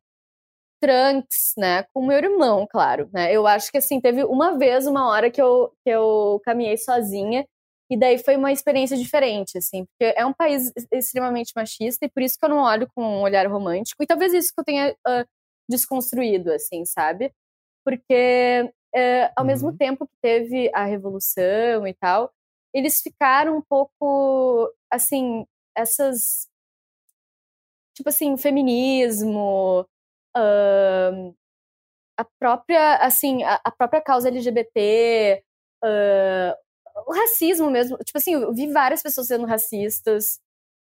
trunks, né? Com meu irmão, claro, né? Eu acho que assim, teve uma vez, uma hora que eu, que eu caminhei sozinha, e daí foi uma experiência diferente, assim, porque é um país extremamente machista, e por isso que eu não olho com um olhar romântico, e talvez isso que eu tenha ah, desconstruído, assim, sabe? Porque eh, ao mesmo Uhum. tempo que teve a revolução e tal, eles ficaram um pouco, assim, essas. Tipo assim, feminismo, ahn, a própria, assim, a, a própria causa LGBT, ah, o racismo mesmo. Tipo assim, eu vi várias pessoas sendo racistas,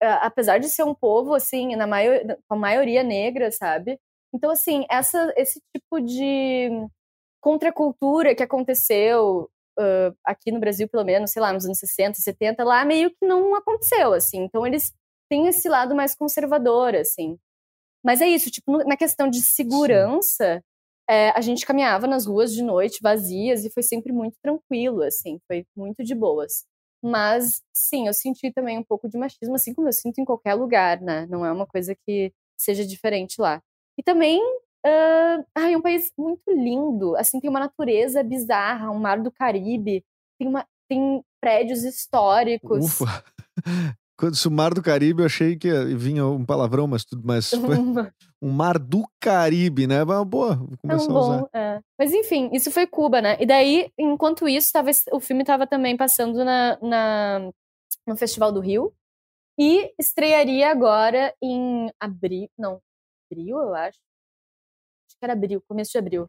ah, apesar de ser um povo, assim, na maior, com a maioria negra, sabe? Então, assim, essa, esse tipo de contracultura que aconteceu ah, aqui no Brasil, pelo menos, sei lá, nos anos 60, 70, lá meio que não aconteceu, assim. Então, eles têm esse lado mais conservador, assim. Mas é isso, tipo, na questão de segurança, é, a gente caminhava nas ruas de noite, vazias, e foi sempre muito tranquilo, assim, foi muito de boas. Mas, sim, eu senti também um pouco de machismo, assim como eu sinto em qualquer lugar, né? Não é uma coisa que seja diferente lá. E também, ah, ai, é um país muito lindo, assim, tem uma natureza bizarra, um mar do Caribe, tem, uma, tem prédios históricos. Ufa. Quando disse o Mar do Caribe, eu achei que vinha um palavrão, mas tudo [LAUGHS] foi um Mar do Caribe, né? Mas, boa, vou É um a usar. bom, é. Mas enfim, isso foi Cuba, né? E daí, enquanto isso, tava, o filme estava também passando na, na- no Festival do Rio. E estrearia agora em abril. Não, abril, eu acho. Acho que era abril, começo de abril.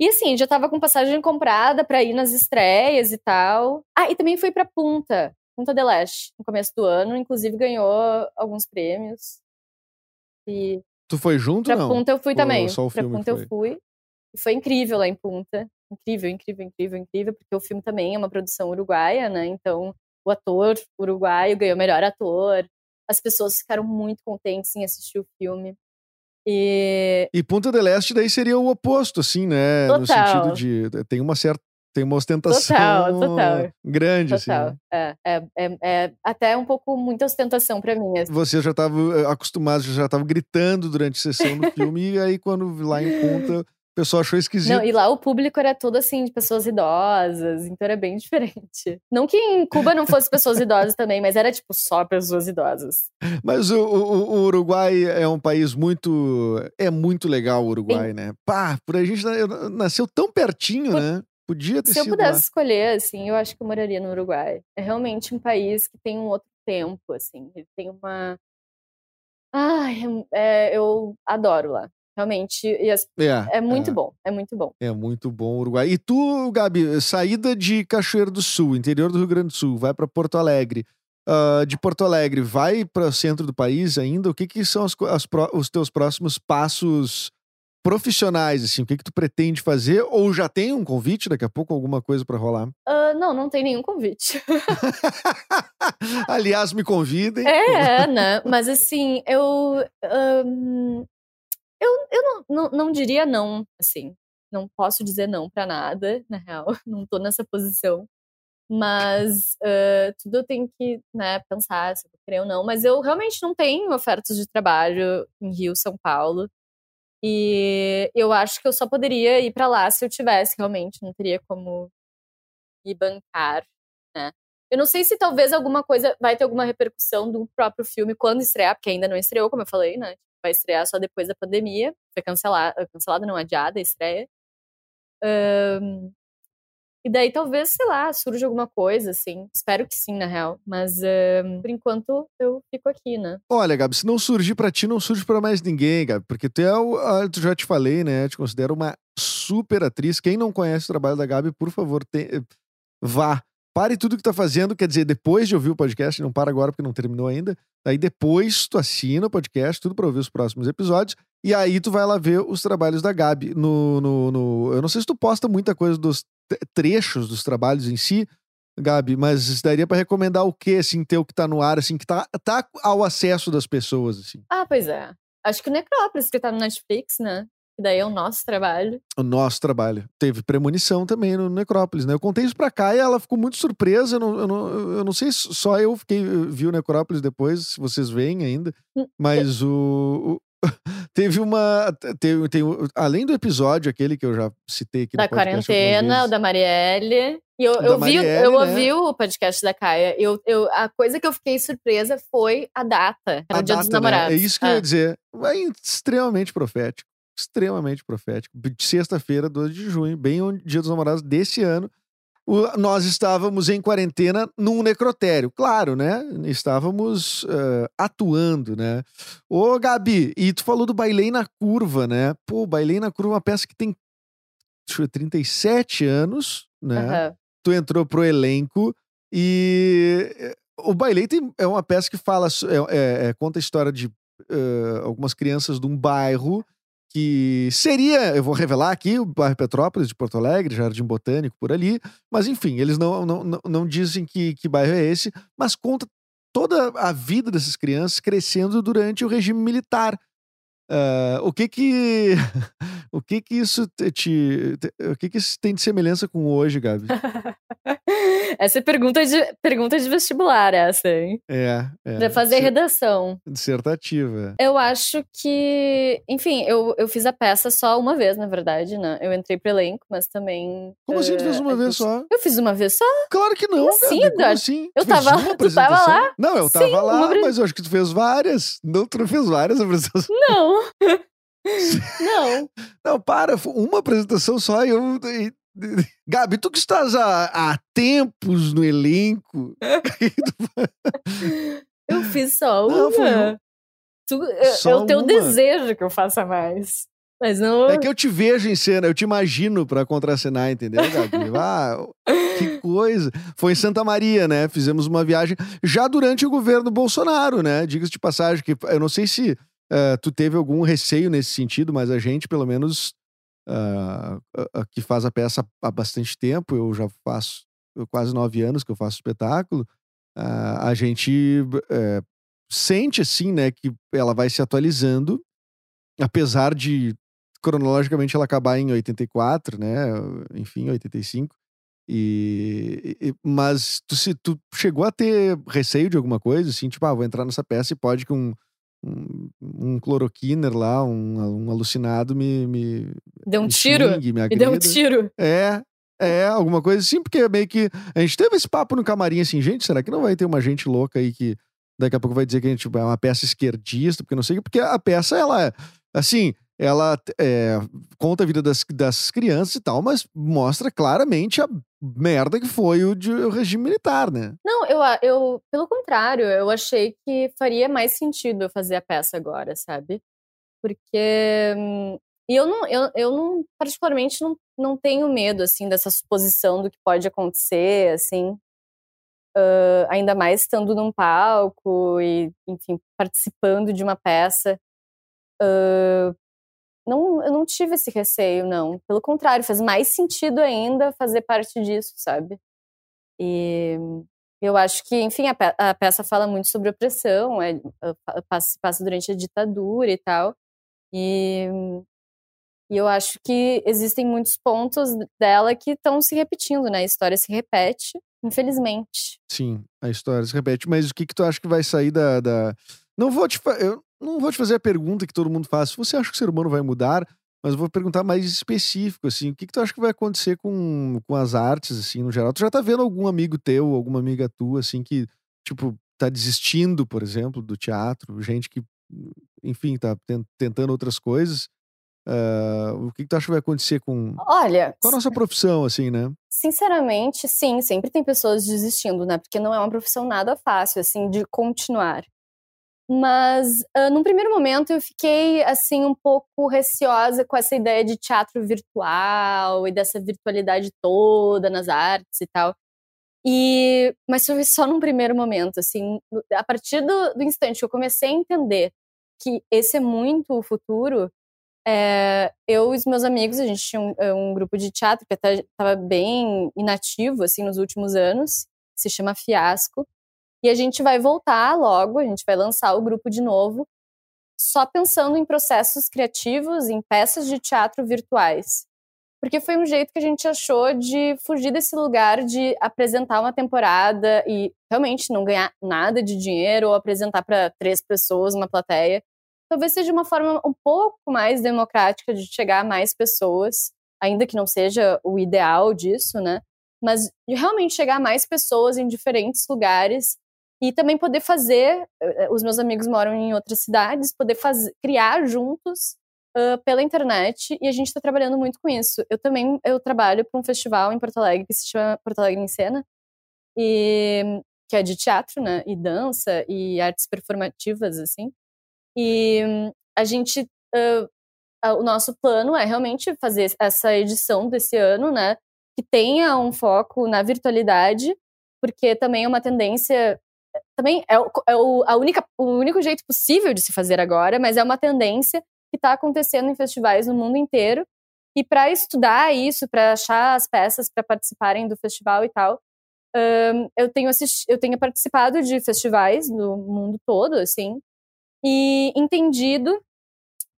E assim, já tava com passagem comprada pra ir nas estreias e tal. Ah, e também foi pra Punta, Punta del Este, no começo do ano. Inclusive ganhou alguns prêmios. E Tu foi junto Pra não? Punta eu fui Ou também. só o pra filme Punta foi? eu fui. E foi incrível lá em Punta. Incrível, incrível, incrível, incrível, porque o filme também é uma produção uruguaia, né? Então, o ator uruguaio ganhou melhor ator. As pessoas ficaram muito contentes em assistir o filme. E E Punta del Este daí seria o oposto, assim, né? No Total. sentido de tem uma certa tem uma ostentação Total, total. grande, total, assim. é, é, é, é até um pouco muita ostentação pra mim. assim. Você já estava acostumado, já estava gritando durante a sessão do filme, e aí quando lá em Punta, o pessoal achou esquisito. Não, e lá o público era todo assim, de pessoas idosas, então era bem [LAUGHS] diferente. Não que em Cuba não fosse pessoas idosas também, mas era tipo só pessoas idosas. Mas o, o- o Uruguai é um país muito. É muito legal o Uruguai, né? Pá, por a gente na- nasceu tão pertinho, Por- né? Podia ter Se eu pudesse lá. escolher, assim, eu acho que eu moraria no Uruguai. É realmente um país que tem um outro tempo, assim. Ele tem uma. Ai, é- eu adoro lá. Realmente. E as- É, é muito é, bom. É muito bom. É muito bom o Uruguai. E tu, Gabi, saída de Cachoeiro do Sul, interior do Rio Grande do Sul, vai para Porto Alegre. Ah, de Porto Alegre, vai para o centro do país ainda? O que, que são as as os teus próximos passos profissionais? Assim, o que, que tu pretende fazer? Ou já tem um convite daqui a pouco, alguma coisa para rolar? Ah, não, não tem nenhum convite. [LAUGHS] Aliás, me convidem. É, né? Mas assim, eu. ahn, eu eu não, não, não diria não, assim. Não posso dizer não pra nada, na real. [LAUGHS] Não tô nessa posição. Mas uh, tudo eu tenho que né, pensar se eu vou querer ou não. Mas eu realmente não tenho ofertas de trabalho em Rio, São Paulo. E eu acho que eu só poderia ir para lá se eu tivesse realmente, não teria como me bancar, né? Eu não sei se talvez alguma coisa vai ter alguma repercussão do próprio filme quando estrear, porque ainda não estreou, como eu falei, né? Vai estrear só depois da pandemia. Foi cancelada, cancelada não adiada a estreia. Um, e daí talvez, sei lá, surja alguma coisa, assim. Espero que sim, na real. Mas por enquanto eu fico aqui, né? Olha, Gabi, se não surgir pra ti, não surge pra mais ninguém, Gabi. Porque tu é o. Tu já te falei, né? Te considero uma super atriz. Quem não conhece o trabalho da Gabi, por favor, te- vá. Pare tudo que tá fazendo, quer dizer, depois de ouvir o podcast, não para agora porque não terminou ainda. Aí depois tu assina o podcast, tudo pra ouvir os próximos episódios. E aí tu vai lá ver os trabalhos da Gabi. No, no, no- eu não sei se tu posta muita coisa dos trechos dos trabalhos em si, Gabi, mas daria pra recomendar o quê, assim, teu que tá no ar, assim, que tá, tá ao acesso das pessoas, assim. Ah, pois é. Acho que o Necrópolis, que tá no Netflix, né? Que daí é o nosso trabalho. O nosso trabalho. Teve premonição também no Necrópolis, né? Eu contei isso pra cá e ela ficou muito surpresa. Eu não, eu não, eu não sei se só eu fiquei, vi o Necrópolis depois, se vocês veem ainda. Hum, Mas o. o- [LAUGHS] teve uma. Teve, tem, além do episódio, aquele que eu já citei aqui da quarentena, o da Marielle. E eu, eu vi, eu né? ouvi o podcast da Caia. Eu, eu, a coisa que eu fiquei surpresa foi a data. Era a o Dia dos data, né? Namorados. É isso que eu Ah. ia dizer. É extremamente profético. Extremamente profético. Sexta-feira, 12 de junho, bem o Dia dos Namorados desse ano. nós estávamos em quarentena num necrotério. Claro, né? Estávamos eh, atuando, né? Ô, Gabi, e tu falou do Bailei na Curva, né? Pô, Bailei na Curva é uma peça que tem deixa eu ver, 37 anos, né? Aham. tu entrou pro elenco e eh, o Bailei tem, é uma peça que fala, é, é- é- conta a história de eh, algumas crianças de um bairro que seria, eu vou revelar aqui, o bairro Petrópolis de Porto Alegre, Jardim Botânico, por ali, mas enfim, eles não, não, não, dizem que, que bairro é esse, mas conta toda a vida dessas crianças crescendo durante o regime militar. Ah, o que que [LAUGHS] o que que isso te- te- o que que isso tem de semelhança com hoje, Gabi? [LAUGHS] essa é pergunta de, pergunta de vestibular, essa, hein? É, é. Pra fazer Disser- redação. dissertativa. Eu acho que. Enfim, eu, eu fiz a peça só uma vez, na verdade, né? Eu entrei pro elenco, mas também. Como assim tu eh, fez uma a vez só? Eu fiz uma vez só. Claro que não, Como assim, como assim? Eu tava- uma tu tava lá? Não, eu Sim, tava lá, uma mas eu acho que tu fez várias. Não, tu não fez várias apresentações. Não. [LAUGHS] não. Não, para, uma apresentação só e eu... e- Gabi, tu que estás há, há tempos no elenco. [LAUGHS] Eu fiz só uma. Não, um- Tu- é- é Só o teu uma. desejo que eu faça mais. Mas não. É que eu te vejo em cena, eu te imagino pra contracenar, entendeu, Gabi? [LAUGHS] Ah, que coisa. Foi em Santa Maria, né? Fizemos uma viagem já durante o governo Bolsonaro, né? Diga-se de passagem que eu não sei se eh, tu teve algum receio nesse sentido, mas a gente, pelo menos, a que faz a peça há bastante tempo, eu já faço quase nove anos que eu faço espetáculo, ah, a gente eh, sente, assim, né, que ela vai se atualizando, apesar de cronologicamente ela acabar em 84, né? Enfim, 85. E, e- mas tu, se, tu chegou a ter receio de alguma coisa, assim, tipo, ah, vou entrar nessa peça e pode que um, um, um cloroquiner lá, um, um alucinado me, me, Deu um me tiro. xingue, me Me deu um tiro. É, é, alguma coisa assim, porque meio que a gente teve esse papo no camarim assim, gente, será que não vai ter uma gente louca aí que daqui a pouco vai dizer que a gente tipo, é uma peça esquerdista, porque não sei porque a peça, ela, é, assim, ela é, conta a vida das, das crianças e tal, mas mostra claramente a merda que foi o, de, o regime militar, né? Não, eu, eu, pelo contrário, eu achei que faria mais sentido eu fazer a peça agora, sabe? Porque. hum, E eu não, eu, eu não, particularmente, não, não tenho medo, assim, dessa suposição do que pode acontecer, assim. ah, ainda mais estando num palco e, enfim, participando de uma peça. Ah, não, eu não tive esse receio, não. Pelo contrário, faz mais sentido ainda fazer parte disso, sabe? E eu acho que, enfim, a, pe- a peça fala muito sobre opressão, é, pa- passa, passa durante a ditadura e tal. E, e eu acho que existem muitos pontos dela que estão se repetindo, né? A história se repete. Infelizmente. Sim, a história se repete. Mas o que, que tu acha que vai sair da. da... Não vou te. Eu não vou te fazer a pergunta que todo mundo faz. Se você acha que o ser humano vai mudar, mas eu vou perguntar mais específico, assim. O que, que tu acha que vai acontecer com, com as artes, assim, no geral? Tu já tá vendo algum amigo teu, alguma amiga tua, assim, que, tipo, tá desistindo, por exemplo, do teatro? Gente que, enfim, tá tentando outras coisas. Uh, o que, que tu acha que vai acontecer com, Olha, com a nossa profissão, assim, né? Sinceramente, sim, sempre tem pessoas desistindo, né? Porque não é uma profissão nada fácil, assim, de continuar. Mas, uh, num primeiro momento, eu fiquei, assim, um pouco receosa com essa ideia de teatro virtual e dessa virtualidade toda nas artes e tal. E, mas foi só num primeiro momento, assim, a partir do, do instante que eu comecei a entender que esse é muito o futuro, é, eu e os meus amigos, a gente tinha um, eh, um grupo de teatro que estava bem inativo, assim, nos últimos anos, se chama Fiasco, e a gente vai voltar logo, a gente vai lançar o grupo de novo, só pensando em processos criativos, em peças de teatro virtuais. Porque foi um jeito que a gente achou de fugir desse lugar de apresentar uma temporada e realmente não ganhar nada de dinheiro ou apresentar para três pessoas uma plateia talvez seja uma forma um pouco mais democrática de chegar a mais pessoas, ainda que não seja o ideal disso, né? Mas de realmente chegar a mais pessoas em diferentes lugares e também poder fazer. Eh, os meus amigos moram em outras cidades, poder fazer, criar juntos uh, pela internet e a gente está trabalhando muito com isso. Eu também eu trabalho para um festival em Porto Alegre que se chama Porto Alegre em Cena e que é de teatro, né? E dança e artes performativas assim. E a gente, uh, o nosso plano é realmente fazer essa edição desse ano, né? Que tenha um foco na virtualidade, porque também é uma tendência. Também é, o, é o, a única, o único jeito possível de se fazer agora, mas é uma tendência que está acontecendo em festivais no mundo inteiro. E para estudar isso, para achar as peças para participarem do festival e tal, um, eu tenho eu tenho participado de festivais no mundo todo, assim, e entendido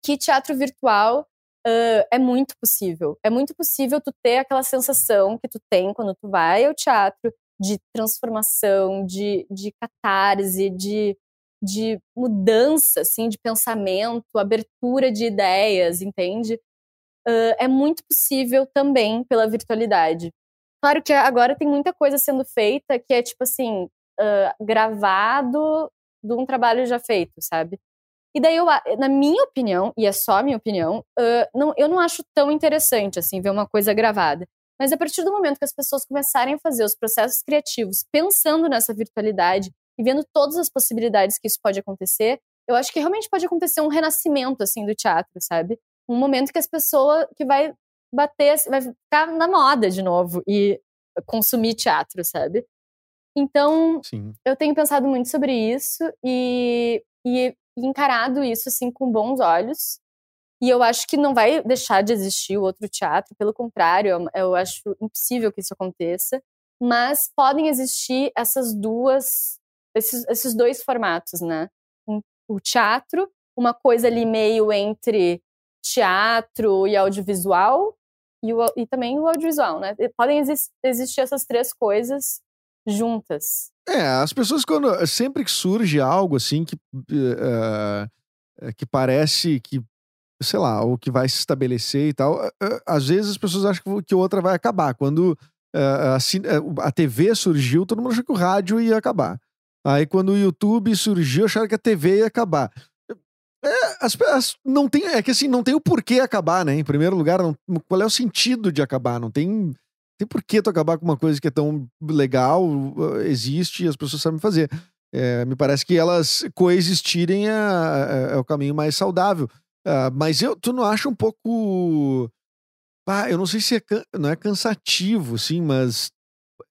que teatro virtual uh, é muito possível. É muito possível tu ter aquela sensação que tu tem quando tu vai ao teatro de transformação, de, de catarse, de, de mudança, assim, de pensamento, abertura de ideias, entende? Uh, é muito possível também pela virtualidade. Claro que agora tem muita coisa sendo feita que é tipo assim, uh, gravado de um trabalho já feito, sabe? E daí, eu, na minha opinião, e é só a minha opinião, uh, não, eu não acho tão interessante, assim, ver uma coisa gravada. Mas a partir do momento que as pessoas começarem a fazer os processos criativos pensando nessa virtualidade e vendo todas as possibilidades que isso pode acontecer, eu acho que realmente pode acontecer um renascimento, assim, do teatro, sabe? Um momento que as pessoas, que vai bater, vai ficar na moda de novo e consumir teatro, sabe? Então, Sim. eu tenho pensado muito sobre isso e, e, encarado isso assim com bons olhos. E eu acho que não vai deixar de existir o outro teatro, pelo contrário, eu, eu acho impossível que isso aconteça. Mas podem existir essas duas, esses, esses dois formatos, né? O teatro, uma coisa ali meio entre teatro e audiovisual, e, o, e também o audiovisual, né? Podem exist, existir essas três coisas juntas. É, as pessoas quando sempre que surge algo assim que uh, que parece que sei lá, ou que vai se estabelecer e tal, às vezes as pessoas acham que outra vai acabar. Quando uh, a, a TV surgiu, todo mundo achou que o rádio ia acabar. Aí quando o YouTube surgiu, acharam que a TV ia acabar. É, as, as, não tem, é que assim, não tem o porquê acabar, né? Em primeiro lugar, não, qual é o sentido de acabar? Não tem tem por que tu acabar com uma coisa que é tão legal, existe e as pessoas sabem fazer. É, me parece que elas coexistirem é, é, é o caminho mais saudável. Uh, mas eu, tu não acha um pouco. Ah, eu não sei se é, não é cansativo, sim, mas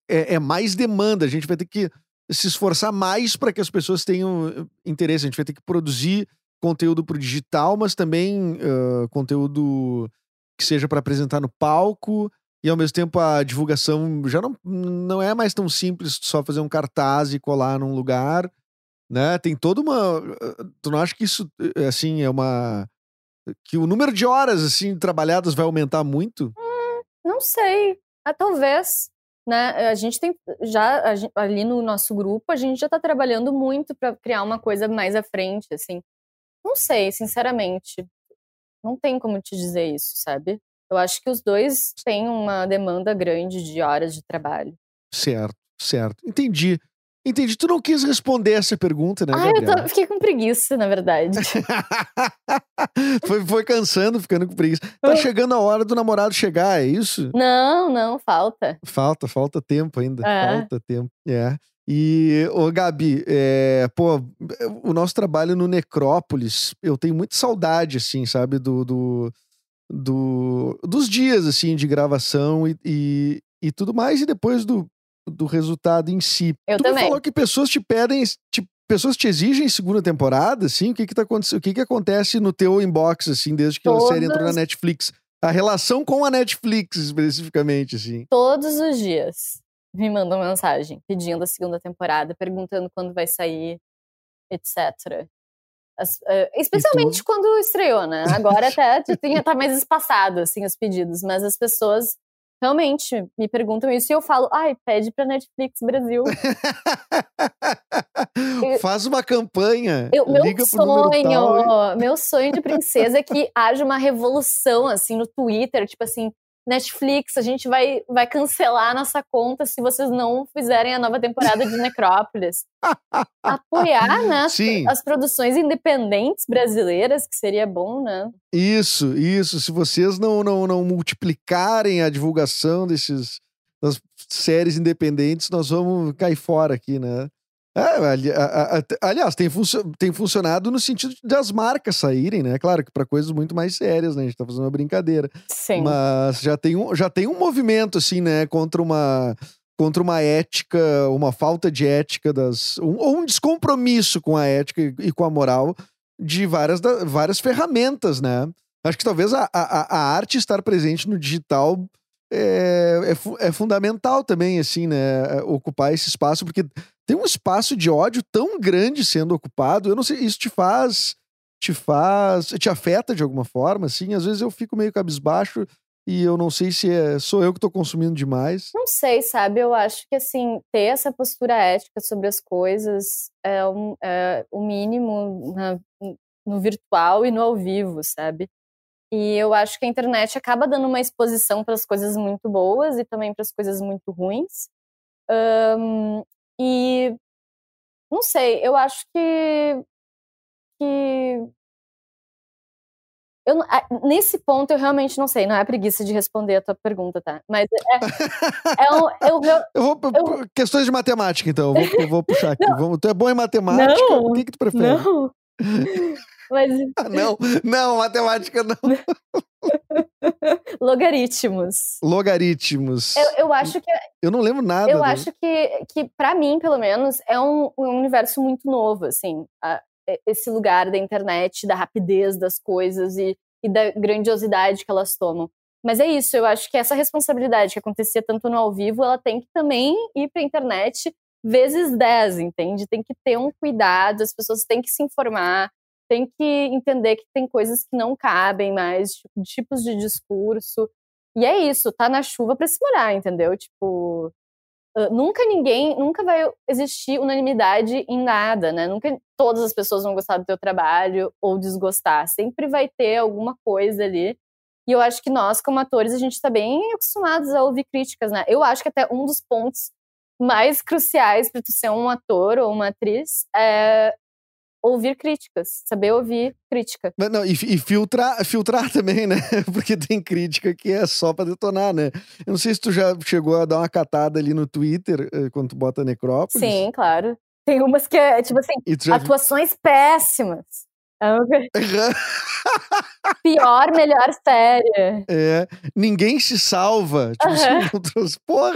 é, é mais demanda. A gente vai ter que se esforçar mais para que as pessoas tenham uh, interesse. A gente vai ter que produzir conteúdo para o digital, mas também uh, conteúdo que seja para apresentar no palco e ao mesmo tempo a divulgação já não, não é mais tão simples só fazer um cartaz e colar num lugar, né? Tem toda uma. Tu não acha que isso, eh, assim, é uma. Que o número de horas, assim, trabalhadas vai aumentar muito? Hum, não sei. Ah, talvez. né? A gente tem já gente, ali no nosso grupo, a gente já tá trabalhando muito para criar uma coisa mais à frente, assim. Não sei, sinceramente. Não tem como te dizer isso, sabe? Eu acho que os dois têm uma demanda grande de horas de trabalho. Certo, certo. Entendi. Entendi. Tu não quis responder essa pergunta, né, Ah, eu Gabriela? tô, fiquei com preguiça, na verdade. [LAUGHS] foi, foi cansando, ficando com preguiça. Tá chegando a hora do namorado chegar, é isso? não, não, falta. Falta, falta tempo ainda. É. Falta tempo. É. E, ô Gabi, é, pô, o nosso trabalho no Necrópolis, eu tenho muita saudade, assim, sabe, do, do, do- dos dias, assim, de gravação e, e, e tudo mais, e depois do, do resultado em si. Eu tu também. falou que pessoas te pedem, te- pessoas te exigem segunda temporada, assim, o que que tá acontecendo, o que que acontece no teu inbox, assim, desde que a série entrou na Todas- Netflix? A relação com a Netflix, especificamente, assim. Todos os dias me mandam mensagem pedindo a segunda temporada, perguntando quando vai sair, etc. As- eh, especialmente quando estreou, né? Agora até tinha tá mais espaçado assim os pedidos, mas as pessoas realmente me perguntam isso e eu falo, ai, pede pra Netflix Brasil. [LAUGHS] Faz uma campanha. Eu- meu número tal sonho, meu sonho de princesa é que [LAUGHS] haja uma revolução assim no Twitter, tipo assim, Netflix, a gente vai, vai cancelar a nossa conta se vocês não fizerem a nova temporada de [LAUGHS] Necrópolis. Apoiar, né, as, Sim. as produções independentes brasileiras, que seria bom, né? Isso, isso. Se vocês não, não, não multiplicarem a divulgação desses das séries independentes, nós vamos cair fora aqui, né? É, aliás, tem, funcio- tem funcionado no sentido das marcas saírem, né? Claro que para coisas muito mais sérias, né? A gente tá fazendo uma brincadeira. Sim. Mas já tem, um, já tem um movimento, assim, né, contra uma, contra uma ética, uma falta de ética das. Um, ou um descompromisso com a ética e, e com a moral de várias, da- várias ferramentas, né? Acho que talvez a, a, a arte estar presente no digital é, é, é fundamental também, assim, né? é, Ocupar esse espaço, porque tem um espaço de ódio tão grande sendo ocupado. Eu não sei, isso te faz. Te faz. Te afeta de alguma forma, assim? Às vezes eu fico meio cabisbaixo e eu não sei se é, sou eu que tô consumindo demais. Não sei, sabe? Eu acho que, assim, ter essa postura ética sobre as coisas é, um, é o mínimo na- no virtual e no ao vivo, sabe? E eu acho que a internet acaba dando uma exposição para as coisas muito boas e também para as coisas muito ruins. Ahn, e não sei, eu acho que. que eu, não- nesse ponto eu realmente não sei, não é preguiça de responder a tua pergunta, tá? Mas é, é um, eu, eu, Eu vou. Eu- Questões de matemática, então. Eu vou, vou puxar aqui. Vamos, tu é bom em matemática? Não. O que, que tu prefere? não. Mas Ah, não, não, matemática não. [LAUGHS] logaritmos. Logaritmos. Eu, eu acho que Eu não lembro nada. eu do- acho que, que para mim, pelo menos, é um, um universo muito novo, assim, a- esse lugar da internet, da rapidez das coisas e, e da grandiosidade que elas tomam. Mas é isso, eu acho que essa responsabilidade que acontecia tanto no ao vivo, ela tem que também ir para a internet vezes 10, entende? Tem que ter um cuidado, as pessoas têm que se informar, tem que entender que tem coisas que não cabem mais, tipo, tipos de discurso. E é isso, tá na chuva para se molhar, entendeu? Tipo, Uh, nunca ninguém, nunca vai existir unanimidade em nada, né? Nunca todas as pessoas vão gostar do teu trabalho ou desgostar. Sempre vai ter alguma coisa ali. E eu acho que nós, como atores, a gente está bem acostumados a ouvir críticas, né? Eu acho que até um dos pontos mais cruciais para tu ser um ator ou uma atriz é ouvir críticas, saber ouvir crítica. Mas Não, e, e filtrar, filtrar [LAUGHS] também, né? Porque tem crítica que é só pra detonar, né? Eu não sei se tu já chegou a dar uma catada ali no Twitter eh, quando tu bota Necrópolis. Sim, claro. Tem umas que é, tipo assim, já... atuações péssimas. É [LAUGHS] Pior, melhor série. É, ninguém se salva. Tipo, assim, outros- porra,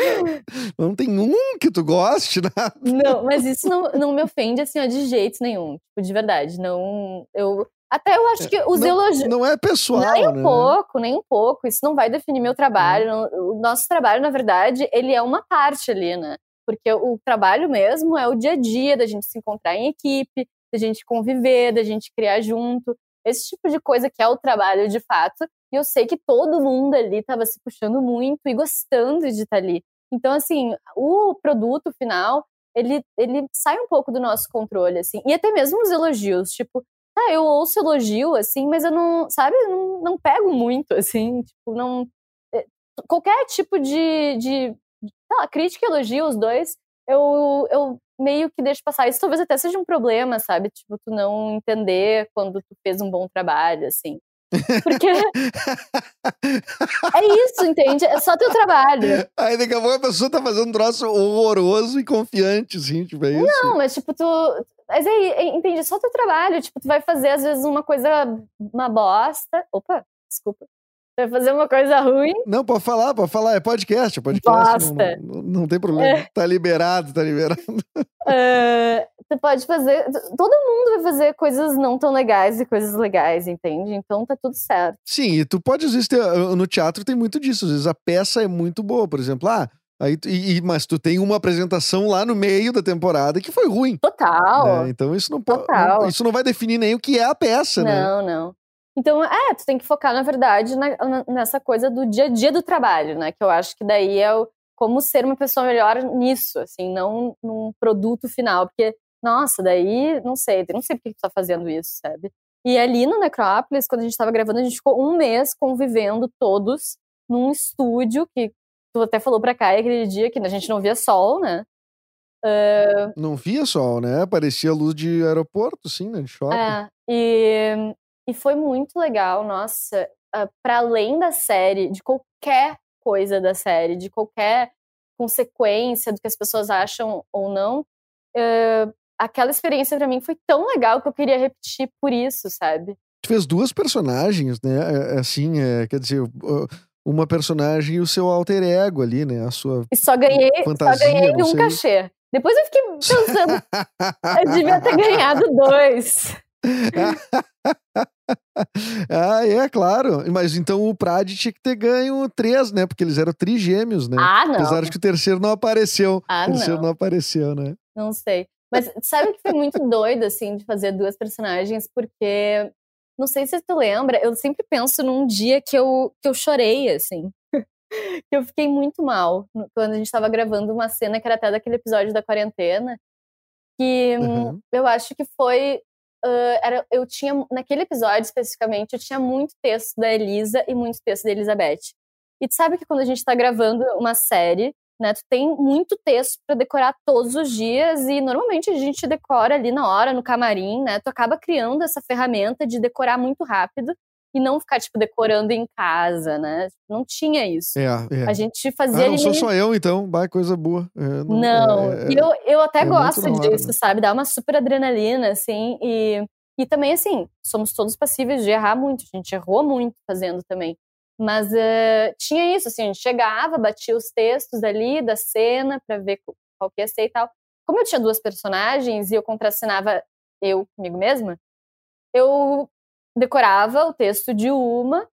não tem um que tu goste, nada. Não, mas isso não, não me ofende, assim, ó, de jeito nenhum. Tipo, de verdade. Não. Eu. Até eu acho que os não, elogios. não é pessoal, Nem um né? pouco, nem um pouco. Isso não vai definir meu trabalho. Não- O nosso trabalho, na verdade, ele é uma parte ali, né? Porque o trabalho mesmo é o dia a dia da gente se encontrar em equipe, da gente conviver, da gente criar junto. Esse tipo de coisa que é o trabalho de fato. E eu sei que todo mundo ali estava se puxando muito e gostando de estar ali. Então, assim, o produto final, ele, ele sai um pouco do nosso controle, assim. E até mesmo os elogios, tipo, ah, eu ouço elogio, assim, mas eu não, sabe, não, não pego muito, [LAUGHS] assim, tipo, não... É, qualquer tipo de, de sei lá, crítica e elogio, os dois, eu, eu meio que deixo passar. Isso talvez até seja um problema, sabe? Tipo, tu não entender quando tu fez um bom trabalho, assim. Porque [LAUGHS] é isso, entende? É só teu trabalho. Aí daqui a pouco a pessoa tá fazendo um troço horroroso e confiante, assim, tipo, é isso? Não, mas tipo, tu. Mas aí, é, entende? É só teu trabalho. Tipo, tu vai fazer, às vezes, uma coisa, uma bosta. Opa, desculpa. Vai fazer uma coisa ruim. Não, pode falar, pode falar. É podcast, é podcast. Não, não, não, tem problema. É. Tá liberado, tá liberado. Uh, [LAUGHS] você pode fazer. Todo mundo vai fazer coisas não tão legais e coisas legais, entende? Então tá tudo certo. Sim, e tu pode, às vezes, ter, no teatro tem muito disso. Às vezes a peça é muito boa, por exemplo. Ah, Aí, e, mas tu tem uma apresentação lá no meio da temporada que foi ruim. Total. Né? Então isso não pode. Isso não vai definir nem o que é a peça, não, né? Não, não. Então, é, tu tem que focar, na verdade, na, na, nessa coisa do dia a dia do trabalho, né? Que eu acho que daí é o, como ser uma pessoa melhor nisso, assim, não num produto final. Porque, nossa, daí, não sei, não sei por que tu tá fazendo isso, sabe? E ali no Necrópolis, quando a gente tava gravando, a gente ficou um mês convivendo todos num estúdio que tu até falou pra Caia aquele dia que a gente não via sol, né? Uh... Não via sol, né? Parecia luz de aeroporto, sim, né? De shopping. É, e e foi muito legal, nossa, uh, para além da série, de qualquer coisa da série, de qualquer consequência do que as pessoas acham ou não, uh, aquela experiência para mim foi tão legal que eu queria repetir por isso, sabe? Tu fez duas personagens, né? É, é assim, é, quer dizer, uma personagem e o seu alter ego ali, né? A sua e só ganhei, fantasia, só ganhei um cachê. Depois eu fiquei pensando, eu devia ter [LAUGHS] ganhado dois. Ah, é, claro. Mas então o Prad tinha que ter ganho três, né? Porque eles eram trigêmeos, né? Ah, não. Apesar de que o terceiro não apareceu. Ah, o terceiro não. não apareceu, né? Não sei. Mas sabe que foi muito doido, assim, de fazer duas personagens, porque. Não sei se tu lembra, eu sempre penso num dia que eu, que eu chorei, assim. [LAUGHS] que eu fiquei muito mal quando a gente estava gravando uma cena que era até daquele episódio da quarentena. Que uhum. eu acho que foi uh, era, eu tinha, naquele episódio especificamente, eu tinha muito texto da Elisa e muito texto da Elizabeth. E tu sabe que quando a gente tá gravando uma série, né, tu tem muito texto para decorar todos os dias e normalmente a gente decora ali na hora, no camarim, né? Tu acaba criando essa ferramenta de decorar muito rápido e não ficar, tipo, decorando em casa, né? Não tinha isso. É, é. A gente fazia. Ah, não sou só eu, então. Vai, coisa boa. É, não, não. É, e eu, eu até é gosto disso, né? sabe? Dá uma super adrenalina, assim. E, e também, assim, somos todos passíveis de errar muito. A gente errou muito fazendo também. Mas uh, tinha isso, assim, a gente chegava, batia os textos ali da cena para ver qual que ia ser e tal. Como eu tinha duas personagens e eu contracenava eu comigo mesma, eu decorava o texto de uma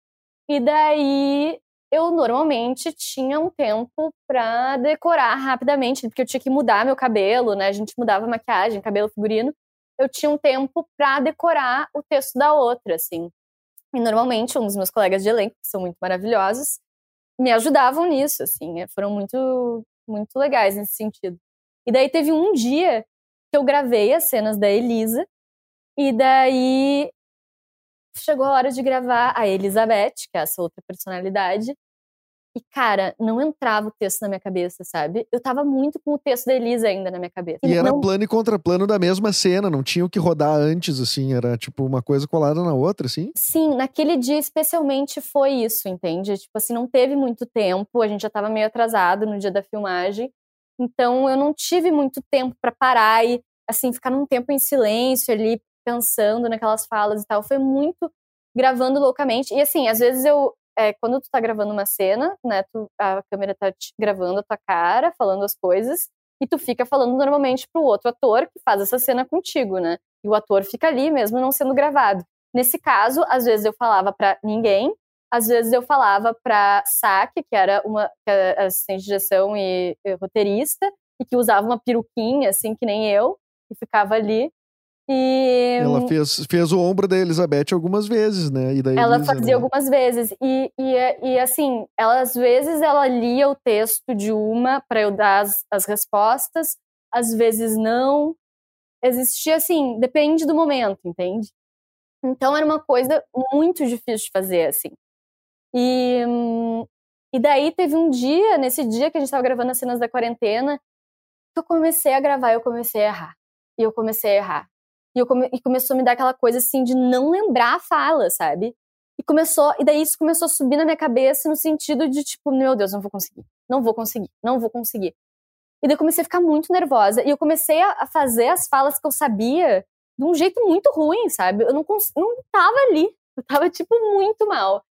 e daí eu normalmente tinha um tempo para decorar rapidamente, porque eu tinha que mudar meu cabelo, né? A gente mudava maquiagem, cabelo, figurino. Eu tinha um tempo para decorar o texto da outra, assim. E normalmente um dos meus colegas de elenco, que são muito maravilhosos, me ajudavam nisso, assim. Foram muito muito legais nesse sentido. E daí teve um dia que eu gravei as cenas da Elisa e daí chegou a hora de gravar a Elizabeth, que é essa outra personalidade. E, cara, não entrava o texto na minha cabeça, sabe? Eu tava muito com o texto da Elisa ainda na minha cabeça. E, e era não... plano e contraplano da mesma cena, não tinha o que rodar antes, assim, era tipo uma coisa colada na outra, assim? Sim, naquele dia especialmente foi isso, entende? Tipo assim, não teve muito tempo, a gente já tava meio atrasado no dia da filmagem. Então eu não tive muito tempo para parar e, assim, ficar num tempo em silêncio ali, pensando naquelas falas e tal. Foi muito gravando loucamente. E assim, às vezes eu. É, quando tu tá gravando uma cena, né? Tu, a câmera tá gravando a tua cara, falando as coisas, e tu fica falando normalmente pro outro ator que faz essa cena contigo, né? E o ator fica ali mesmo não sendo gravado. Nesse caso, às vezes eu falava para ninguém, às vezes eu falava para Saki, que era uma que era assistente de direção e, e roteirista, e que usava uma peruquinha, assim, que nem eu, e ficava ali. E Ela fez, fez o ombro da Elizabeth algumas vezes, né? E da ela Elisa, fazia né? algumas vezes. E, e, e assim, ela às vezes ela lia o texto de uma para eu dar as, as respostas, às vezes não. Existia assim, depende do momento, entende? Então era uma coisa muito difícil de fazer, assim. E, e daí teve um dia, nesse dia que a gente tava gravando as cenas da quarentena, que eu comecei a gravar e eu comecei a errar. E eu comecei a errar. E, come, e começou a me dar aquela coisa assim de não lembrar a fala, sabe? E começou, e daí isso começou a subir na minha cabeça no sentido de tipo, meu Deus, não vou conseguir, não vou conseguir, não vou conseguir. E daí eu comecei a ficar muito nervosa. E eu comecei a, fazer as falas que eu sabia de um jeito muito ruim, sabe? Eu não, não tava ali. Eu tava, tipo, muito mal.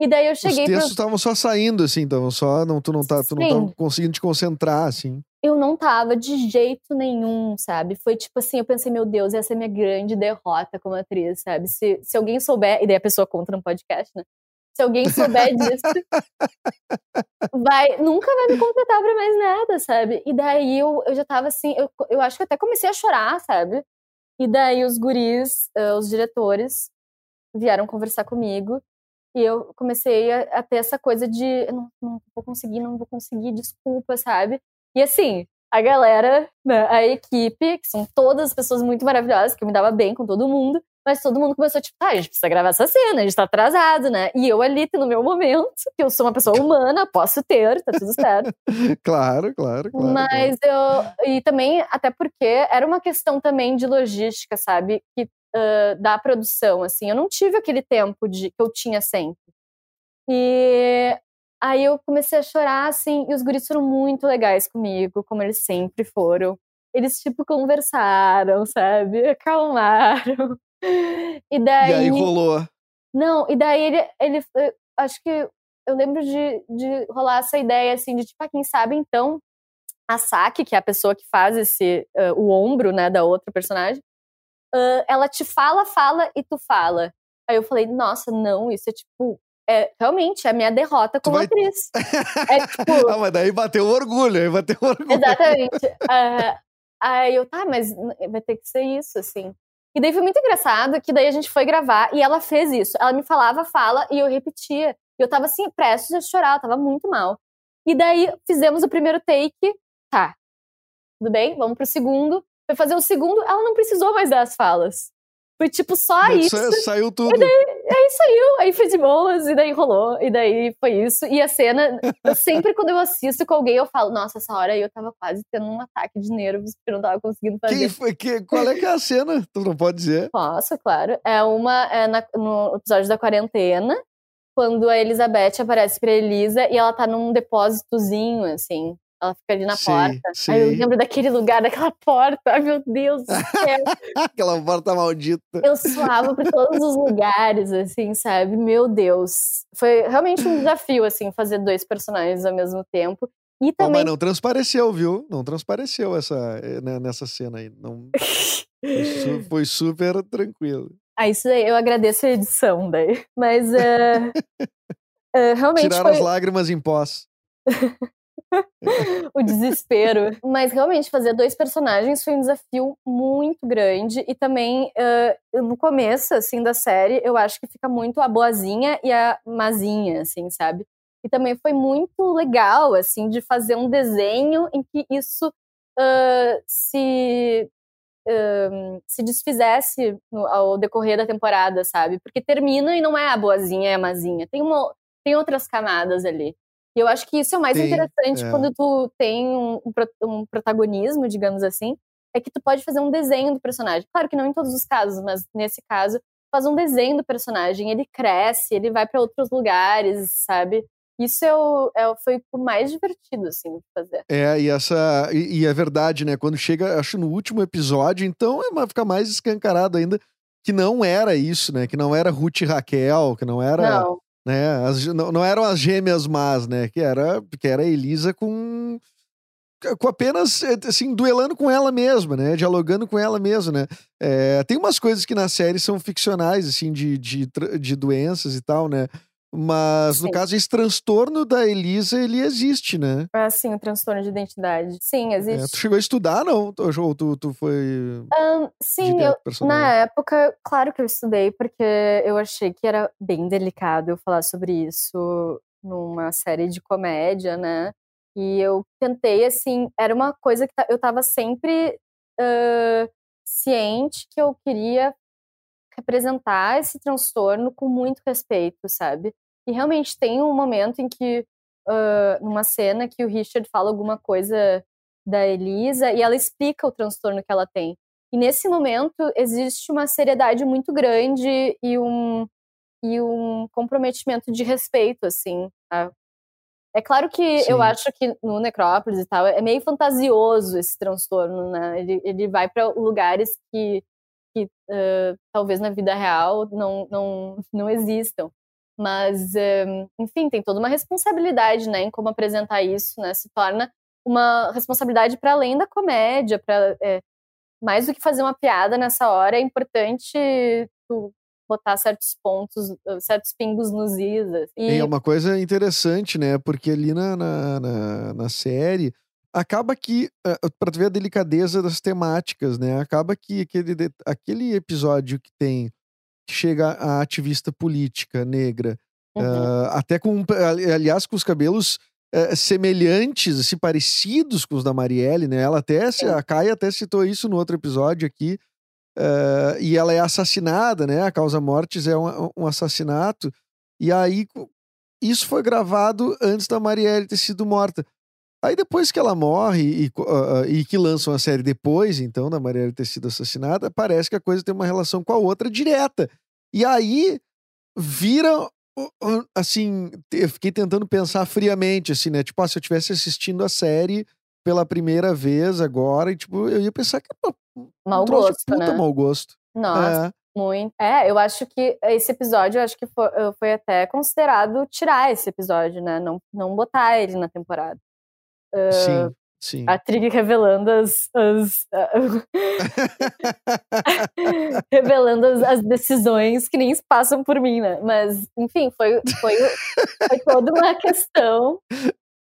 E daí eu cheguei Os pro, textos estavam só saindo, assim, estavam só. Não, tu não tá, tu não tava conseguindo te concentrar, assim. eu não tava de jeito nenhum, sabe? Foi tipo assim, eu pensei, meu Deus, essa é a minha grande derrota como atriz, sabe? Se, se alguém souber, e daí a pessoa conta no podcast, né? Se alguém souber [LAUGHS] disso, vai, nunca vai me contratar pra mais nada, sabe? E daí eu, eu já tava assim, eu, eu acho que até comecei a chorar, sabe? E daí os guris, eh, os diretores, vieram conversar comigo. E eu comecei a, a ter essa coisa de eu não, não vou conseguir, não vou conseguir, desculpa, sabe? E assim, a galera, né, a equipe, que são todas as pessoas muito maravilhosas, que eu me dava bem com todo mundo, mas todo mundo começou, tipo, ah, a gente precisa gravar essa cena, a gente tá atrasado, né? E eu ali, no meu momento, que eu sou uma pessoa humana, posso ter, tá tudo certo. [LAUGHS] Claro, claro, claro. Mas eu. E também, até porque era uma questão também de logística, sabe? Que, ah, da produção, assim. Eu não tive aquele tempo de, que eu tinha sempre. E aí eu comecei a chorar, assim, e os guris foram muito legais comigo, como eles sempre foram. Eles, tipo, conversaram, sabe? [LAUGHS] Acalmaram. E daí. E aí rolou. Não, e daí ele, ele eu acho que eu lembro de, de rolar essa ideia assim de tipo, ah, quem sabe então a Saki, que é a pessoa que faz esse ah, o ombro, né, da outra personagem, ah, ela te fala, fala e tu fala. Aí eu falei, nossa, não, isso é tipo é, realmente é a minha derrota como vai- atriz. [LAUGHS] É tipo, ah, mas daí bateu o orgulho, aí bateu o orgulho. Exatamente. Ah, aí eu, tá, mas vai ter que ser isso, assim. E daí foi muito engraçado que daí a gente foi gravar e ela fez isso. Ela me falava, fala, e eu repetia. E eu tava assim, prestes a chorar, eu tava muito mal. E daí fizemos o primeiro take, tá. Tudo bem, vamos pro segundo. Foi fazer o segundo, ela não precisou mais dar as falas. Foi tipo só Mas isso. sa- Saiu tudo. Aí saiu, aí foi de boas, e daí rolou, e daí foi isso. E a cena, eu sempre quando eu assisto com alguém, eu falo, nossa, essa hora aí eu tava quase tendo um ataque de nervos, porque eu não tava conseguindo fazer. Quem foi, que, qual é que é a cena? Tu não pode dizer. Posso, claro. É uma, é na- no episódio da quarentena, quando a Elizabeth aparece pra Elisa e ela tá num depósitozinho, assim. Ela fica ali na Sei, porta. sei. Aí eu lembro daquele lugar, daquela [LAUGHS] porta. Ai, meu Deus do céu. [LAUGHS] Aquela porta maldita. eu suava por todos os lugares, assim, sabe? Meu Deus. Foi realmente um desafio, assim, fazer dois personagens ao mesmo tempo. E também. mas não transpareceu, viu? Não transpareceu essa, eh, né, nessa cena aí. Não, foi, su- [LAUGHS] foi super tranquilo. Ah, isso daí, eu agradeço a edição daí. Mas. é, é, realmente Tiraram foi as lágrimas em pós. [LAUGHS] o desespero. Mas realmente, fazer dois personagens foi um desafio muito grande. E também, é, no começo, assim, da série, eu acho que fica muito a boazinha e a mazinha, assim, sabe? E também foi muito legal, assim, de fazer um desenho em que isso ah, se, se desfizesse no- ao decorrer da temporada, sabe? Porque termina e não é a boazinha e a mazinha. Tem, uma, tem outras camadas ali. E eu acho que isso é o mais Tem, interessante é. quando tu tem um, um pro- protagonismo, digamos assim, é que tu pode fazer um desenho do personagem. Claro que não em todos os casos, mas nesse caso, faz um desenho do personagem, ele cresce, ele vai para outros lugares, sabe? Isso é o, é, foi o mais divertido, assim, de fazer. É, e essa. E, e é verdade, né? Quando chega, acho, no último episódio, então é, fica mais escancarado ainda que não era isso, né? Que não era Ruth e Raquel, que não era. Não, né? As, não, não eram as gêmeas más, né? Que era, que era a Elisa com com apenas assim duelando com ela mesma, né? Dialogando com ela mesma, né? É, tem umas coisas que na série são ficcionais, assim, de, de, de doenças e tal, né? Mas, no Sim. caso, esse transtorno da Elisa, ele existe, né? Ah, sim, o transtorno de identidade. Sim, É, existe. tu chegou a estudar, não? Ou tu, tu foi Ahn, sim, eu, na época, claro que eu estudei, porque eu achei que era bem delicado eu falar sobre isso numa série de comédia, né? E eu tentei, assim, era uma coisa que eu tava sempre ah, ciente que eu queria representar esse transtorno com muito respeito, sabe? E realmente tem um momento em que, ah, numa cena, que o Richard fala alguma coisa da Elisa e ela explica o transtorno que ela tem. E nesse momento existe uma seriedade muito grande e um, e um comprometimento de respeito, assim. a- É claro que eu Sim. acho que no Necrópolis e tal é meio fantasioso esse transtorno, né? Ele, ele vai para lugares que, que ah, talvez na vida real não, não, não existam. Mas, enfim, tem toda uma responsabilidade, né, em como apresentar isso, né? Se torna uma responsabilidade para além da comédia, para mais do que fazer uma piada nessa hora, é importante tu botar certos pontos, uh, certos pingos nos is. assim. E é uma coisa interessante, né? Porque ali na, na, na, na série, acaba que, eh, tu ver a delicadeza das temáticas, né? Acaba que aquele, aquele episódio que tem, que chega a ativista política negra, Uhum. ah, até com, ali- aliás, com os cabelos eh, semelhantes, assim, parecidos com os da Marielle, né? Ela até, Sim. a Kai até citou isso no outro episódio aqui, eh, e ela é assassinada, né? A causa mortes é um, um assassinato. E aí, isso foi gravado antes da Marielle ter sido morta. Aí depois que ela morre e, ah, e que lançam a série depois, então, da Marielle ter sido assassinada, parece que a coisa tem uma relação com a outra direta. E aí vira, assim, eu fiquei tentando pensar friamente, assim, né? Tipo, ah, se eu estivesse assistindo a série pela primeira vez agora, e tipo, eu ia pensar que era um mau de gosto, puta né? mau gosto. Nossa, É. muito. É, eu acho que esse episódio, eu acho que foi, uh, foi até considerado tirar esse episódio, né? Não, não botar ele na temporada. Sim, sim. A Trig revelando as. as [LAUGHS] [LAUGHS] revelando as, as decisões que nem passam por mim, né? Mas, enfim, foi, foi, foi toda uma questão.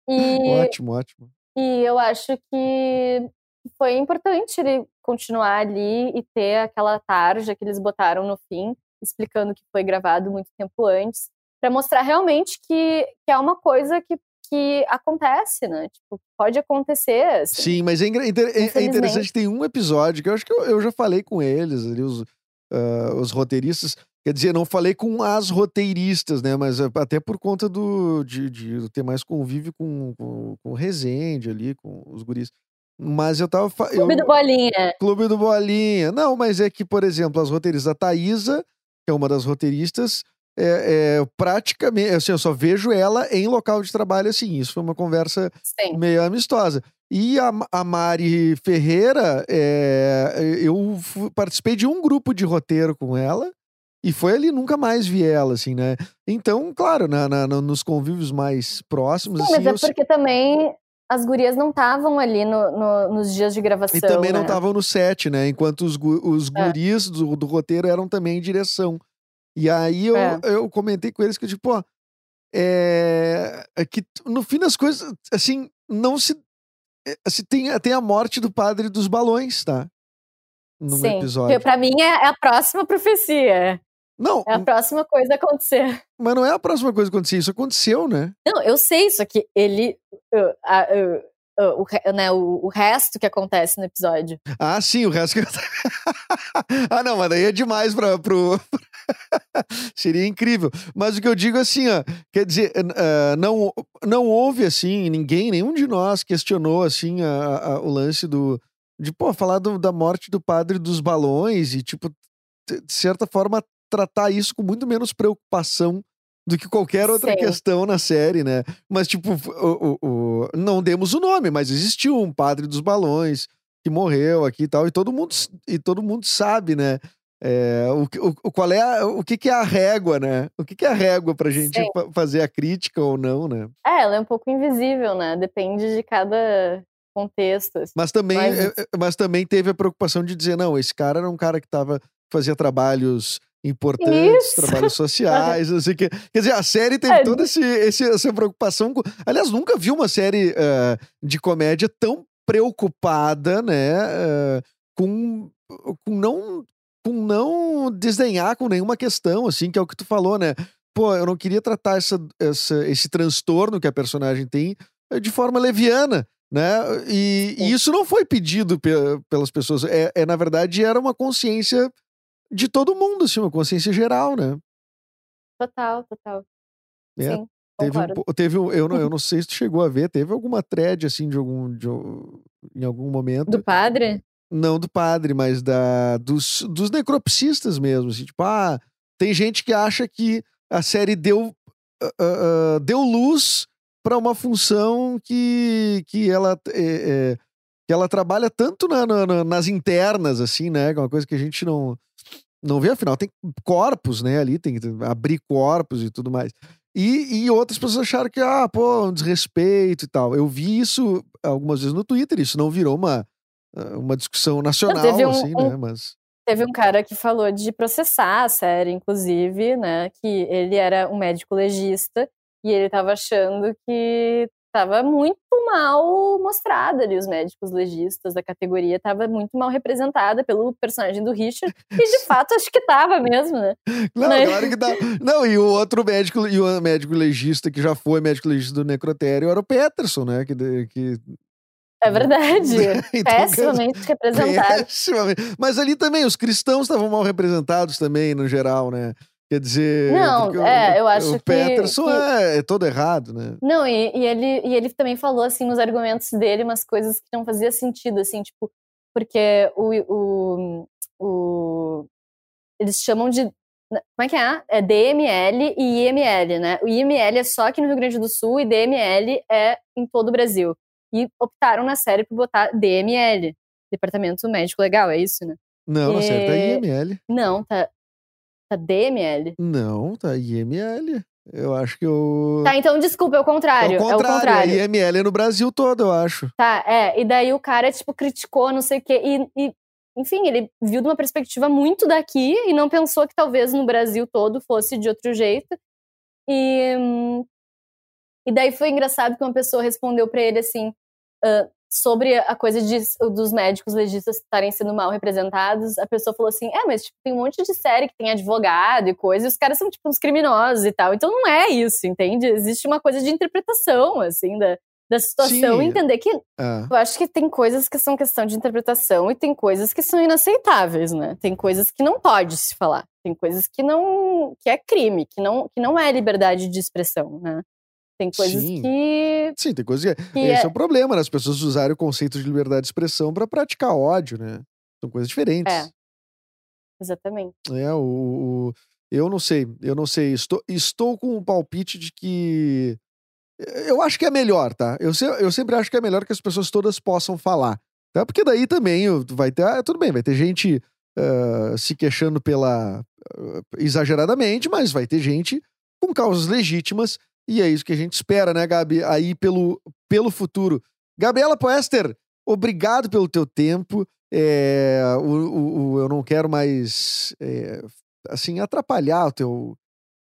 E, Ótimo, ótimo. e eu acho que foi importante ele continuar ali e ter aquela tarja que eles botaram no fim, explicando que foi gravado muito tempo antes, para mostrar realmente que, que é uma coisa que, que acontece, né? Tipo, pode acontecer. assim. Sim, mas é, é- é interessante que tem um episódio que eu acho que eu, eu já falei com eles, ali, os, ah, os roteiristas. Quer dizer, não falei com as roteiristas, né? Mas ah, até por conta do, de, de ter mais convívio com, com, com o Resende ali, com os guris. Mas eu tava. Clube eu, do Bolinha. Clube do Bolinha. Não, mas é que, por exemplo, as roteiristas, a Thaísa, que é uma das roteiristas, é, é praticamente. Assim, eu só vejo ela em local de trabalho assim. Isso foi uma conversa Sim. meio amistosa. E a, a Mari Ferreira, é, eu participei de um grupo de roteiro com ela. E foi ali, nunca mais vi ela, assim, né? Então, claro, na, na- no- nos convívios mais próximos, Sim, assim, mas é eu porque também as gurias não estavam ali no, no- nos dias de gravação. E também não né? estavam no set, né? Enquanto os, os É. guris do, do roteiro eram também em direção. E aí eu, É. eu comentei com eles que, tipo, pô, é, é que no fim das coisas, assim, não se. é, se tem, tem a morte do padre dos balões, tá? Num Sim, episódio. pra mim é, é a próxima profecia. Não, É a próxima coisa a acontecer. mas não é a próxima coisa que acontecer. Isso aconteceu, né? Não, eu sei isso aqui. Ele. uh, a- uh, o, re- né, o, o resto que acontece no episódio. Ah, sim, o resto que. [LAUGHS] ah, não, mas daí é demais pra, pro. [LAUGHS] Seria incrível. Mas o que eu digo assim, ó, quer dizer, eh, não, não houve assim, ninguém, nenhum de nós questionou assim a- a- o lance do. De, pô, falar do- da morte do padre dos balões e, tipo, de certa forma, tratar isso com muito menos preocupação do que qualquer outra questão na série, né? Mas, tipo, o, o- o- não demos o nome, mas existiu um padre dos balões que morreu aqui e tal, e todo mundo, e todo mundo sabe, né? É, o, que- o, qual é a- o que, que é a régua, né? O que, que é a régua pra gente Sim. fazer a crítica ou não, né? É, ela é um pouco invisível, né? Depende de cada contexto. assim. Mas também, Mas- é, é, mas também teve a preocupação de dizer, não, esse cara era um cara que tava, fazia trabalhos importantes, Isso. trabalhos sociais, não sei o quê. Quer dizer, a série teve É. toda esse, esse- essa preocupação. Com... Aliás, nunca vi uma série eh, de comédia tão preocupada, né? eh, com, com não com não desdenhar com nenhuma questão, assim, que é o que tu falou, né? Pô, eu não queria tratar essa, essa- esse transtorno que a personagem tem eh, de forma leviana, né? E, e isso não foi pedido pe- pelas pessoas. É, é, na verdade, era uma consciência de todo mundo, assim, uma consciência geral, né? Total, total. É, Sim, Teve, um, teve um, eu, não, eu [LAUGHS] não sei se tu chegou a ver, teve alguma thread, assim, de algum, de em algum momento. Do padre? Não do padre, mas da, dos, dos necropsistas mesmo. Assim, tipo, ah, tem gente que acha que a série deu, ah, ah, deu luz para uma função que, que, ela, é, é, que ela trabalha tanto na- na- nas internas, assim, né? Que é uma coisa que a gente não, não vê, afinal, tem corpos, né? Ali, tem que abrir corpos e tudo mais. E, e outras pessoas acharam que, ah, pô, um desrespeito e tal. Eu vi isso algumas vezes no Twitter, isso não virou uma, ah, uma discussão nacional, teve um- assim, um- né? Mas. Teve um cara que falou de processar a série, inclusive, né? Que ele era um médico legista e ele tava achando que tava muito mal mostrada ali os médicos legistas da categoria, tava muito mal representada pelo personagem do Richard, e de [LAUGHS] fato acho que tava mesmo, né? Não, Né? claro que dá. Não, e o outro médico, e o médico legista que já foi médico legista do necrotério era o Peterson, né? Que, que É verdade. [LAUGHS] Então, Pessimamente representado. Pessimamente. Mas ali também, os cristãos estavam mal representados também, no geral, né? Quer dizer. Não, porque o- é, eu o, acho o que- Peterson que- É, é todo errado, né? Não, e, e ele, e ele também falou, assim, nos argumentos dele, umas coisas que não fazia sentido, assim, tipo, porque o, o, o eles chamam de, como é que é? É DML e IML, né? O IML é só aqui no Rio Grande do Sul e DML é em todo o Brasil. E optaram na série por botar DML, Departamento Médico Legal, é isso, né? Não, na série tá É. IML. Não, tá, tá DML. Não, tá IML. Eu acho que eu. Tá, então desculpa, é o contrário. é o contrário, É o contrário. a IML é no Brasil todo, eu acho. Tá, é. E daí o cara, tipo, criticou, não sei o quê. E, e, enfim, ele viu de uma perspectiva muito daqui e não pensou que talvez no Brasil todo fosse de outro jeito. E, e daí foi engraçado que uma pessoa respondeu pra ele assim. ah, sobre a coisa de, dos médicos legistas estarem sendo mal representados, a pessoa falou assim: é, mas tipo, tem um monte de série que tem advogado e coisa, e os caras são tipo uns criminosos e tal. Então não é isso, entende? Existe uma coisa de interpretação, assim, da, da situação, Sim. e entender que É. eu acho que tem coisas que são questão de interpretação e tem coisas que são inaceitáveis, né? Tem coisas que não pode se falar, tem coisas que não que é crime, que não que não é liberdade de expressão, né? Tem coisas Sim. que, Sim, tem coisa que. que Esse é... é, o problema, né? As pessoas usarem o conceito de liberdade de expressão pra praticar ódio, né? São coisas diferentes. É. exatamente. É, o, o- eu não sei, eu não sei. Estou, estou com o palpite de que. Eu acho que é melhor, tá? Eu, se- eu sempre acho que é melhor que as pessoas todas possam falar. Tá? Porque daí também vai ter. ah, tudo bem, vai ter gente ah, se queixando pela. ah, exageradamente, mas vai ter gente com causas legítimas. E é isso que a gente espera, né, Gabi? Aí pelo, pelo futuro. Gabriela Poester, obrigado pelo teu tempo. É, o, o- o- eu não quero mais é, assim atrapalhar o teu,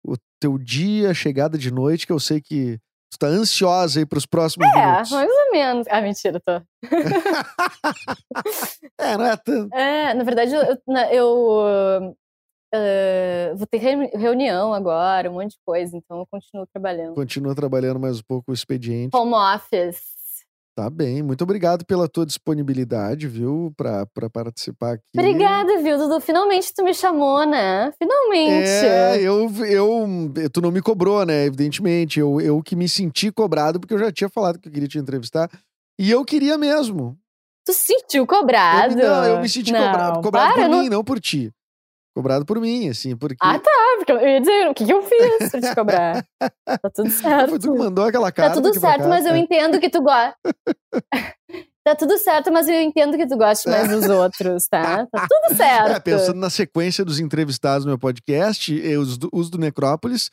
o teu dia, chegada de noite, que eu sei que tu tá ansiosa aí pros próximos É, minutos. mais ou menos. Ah, mentira, tô. [LAUGHS] É, não é tanto. É, na verdade, eu, eu, ah, vou ter reuni- reunião agora, um monte de coisa, então eu continuo trabalhando. Continua trabalhando mais um pouco o expediente. Home office. Tá bem. Muito obrigado pela tua disponibilidade, viu, pra, pra participar aqui. Obrigada, viu, Dudu? Finalmente tu me chamou, né? Finalmente. É, eu, eu. Tu não me cobrou, né? Evidentemente. Eu, eu que me senti cobrado, porque eu já tinha falado que eu queria te entrevistar. E eu queria mesmo. Tu se sentiu Eu cobrado? me, não, eu me senti Não, cobrado. Cobrado para, por não- mim, não por ti. Cobrado por mim, assim, porque. Ah, tá. Porque eu ia dizer, o que, que eu fiz pra te cobrar? Tá tudo certo. [LAUGHS] Foi tu que mandou aquela Tá carta. tudo aqui pra certo, mas eu entendo que tu gosta. [LAUGHS] tá tudo certo, mas eu entendo que tu goste mais dos outros, tá? Tá tudo certo. [LAUGHS] É, pensando na sequência dos entrevistados no meu podcast, eh, os do, os do Necrópolis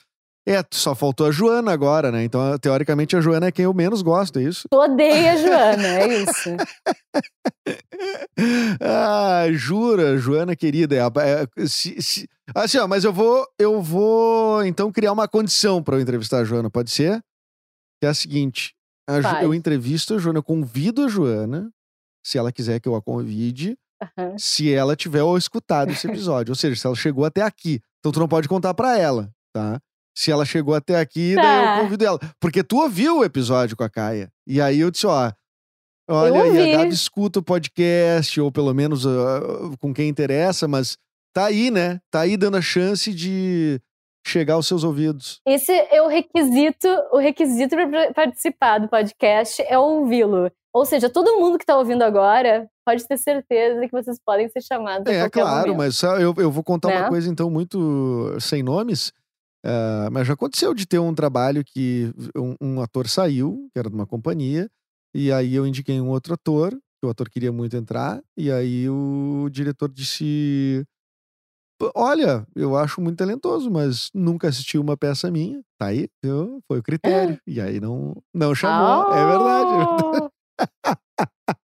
É, só faltou a Joana agora, né? Então, teoricamente, a Joana é quem eu menos gosto, é isso? Tu odeia a Joana, é isso. [LAUGHS] ah, jura, Joana querida. É, é, se, se, assim, ó, mas eu vou, eu vou então criar uma condição para eu entrevistar a Joana, pode ser? Que é a seguinte: a, eu entrevisto a Joana, eu convido a Joana, se ela quiser que eu a convide, uhum. se ela tiver ou escutado esse episódio. ou seja, se ela chegou até aqui. Então tu não pode contar para ela, tá? Se ela chegou até aqui, tá. daí eu tá. convido ela. Porque tu ouviu o episódio com a Caia. E aí eu disse, ó. Olha, e a Gabi escuta o podcast, ou pelo menos uh, com quem interessa, mas tá aí, né? Tá aí dando a chance de chegar aos seus ouvidos. Esse é o requisito, o requisito para participar do podcast é ouvi-lo. Ou seja, todo mundo que tá ouvindo agora pode ter certeza que vocês podem ser chamados. É, claro, momento. mas eu, eu vou contar né? uma coisa então muito sem nomes. Uh, mas já aconteceu de ter um trabalho que um, um, ator saiu, que era de uma companhia, e aí eu indiquei um outro ator, que o ator queria muito entrar, e aí o diretor disse: Olha, eu acho muito talentoso, mas nunca assistiu uma peça minha. Tá aí, viu? Foi o critério. E aí não, não chamou. Oh! É verdade. [LAUGHS]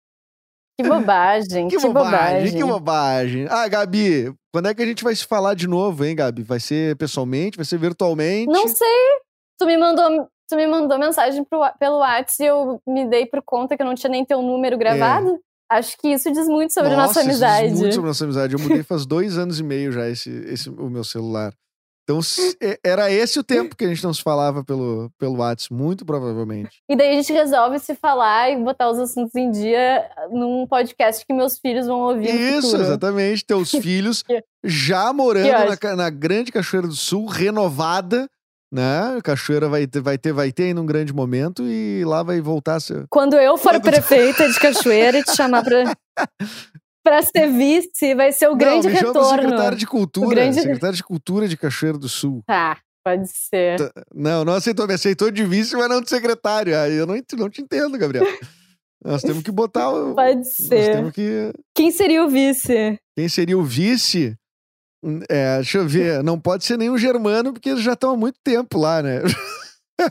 Que bobagem, que, que bobagem, bobagem. Que bobagem. Ah, Gabi, quando é que a gente vai se falar de novo, hein, Gabi? Vai ser pessoalmente? Vai ser virtualmente? Não sei. Tu me mandou, tu me mandou mensagem pro, pelo WhatsApp e eu me dei por conta que eu não tinha nem teu número é. gravado. É. Acho que isso diz muito sobre nossa, a nossa amizade. Isso diz muito sobre a nossa amizade. Eu mudei faz dois anos e meio já esse, esse, o meu celular. Então, era esse o tempo que a gente não se falava pelo, pelo WhatsApp, muito provavelmente. E daí a gente resolve se falar e botar os assuntos em dia num podcast que meus filhos vão ouvir. Isso, exatamente. Teus [LAUGHS] filhos já morando na, na Grande Cachoeira do Sul, renovada né? Cachoeira vai ter, vai ter, vai ter ainda um grande momento e lá vai voltar a ser. Quando eu for prefeita de Cachoeira e te chamar pra, [LAUGHS] para ser vice, vai ser o Não, grande me retorno. Chama secretário de Cultura, grande... secretário de Cultura de Cachoeira do Sul. Tá, pode ser. Tá, não, não aceitou, me aceitou de vice, mas não de secretário. Aí eu não, não te entendo, Gabriel. Nós temos que botar o. [LAUGHS] Pode ser. Que... Quem seria o vice? Quem seria o vice? É, deixa eu ver. [LAUGHS] Não pode ser nenhum germano, porque eles já estão há muito tempo lá, né?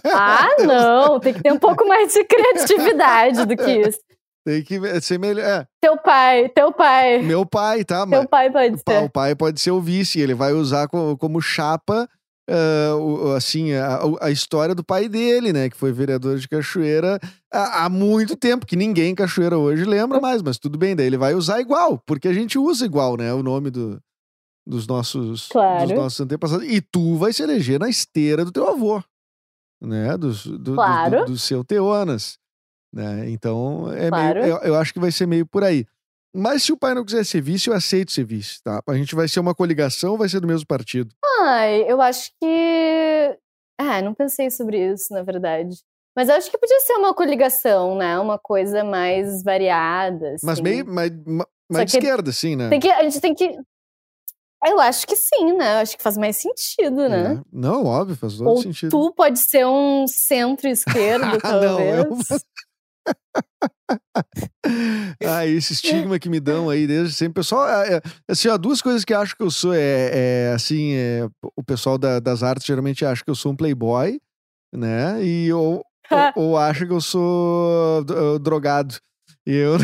Ah, [LAUGHS] não! Tem que ter um pouco mais de criatividade do que isso. Tem que ser melhor. É. Teu pai, teu pai. Meu pai, tá? Teu pai pode ser. O pai pode ser o vice, ele vai usar como, como chapa, uh, assim, a, a, história do pai dele, né? Que foi vereador de Cachoeira há, há, muito tempo, que ninguém em Cachoeira hoje lembra mais, mas tudo bem, daí ele vai usar igual, porque a gente usa igual, né? O nome do, dos, nossos, claro. dos nossos antepassados. E tu vai se eleger na esteira do teu avô, né? Do, do, claro. do, do, do seu Teonas. Né? Então, é claro. meio, eu, eu, acho que vai ser meio por aí. Mas se o pai não quiser ser vice, eu aceito ser vice, tá? A gente vai ser uma coligação vai ser do mesmo partido? Ai, eu acho que. Ah, não pensei sobre isso, na verdade. Mas eu acho que podia ser uma coligação, né? Uma coisa mais variada. Assim. Mas meio mais, mais de esquerda, sim, né? Tem que, a gente tem que. Eu acho que sim, né? Eu acho que faz mais sentido, né? É. Não, óbvio, faz todo Ou sentido. Tu pode ser um centro-esquerdo, talvez. [LAUGHS] não, eu... [LAUGHS] ah, esse estigma que me dão aí desde sempre. Pessoal, é, é, assim, ó, duas coisas que acho que eu sou é, é assim, é, o pessoal da, das artes geralmente acha que eu sou um playboy, né? E ou, ou, [LAUGHS] ou acha que eu sou uh, drogado. E eu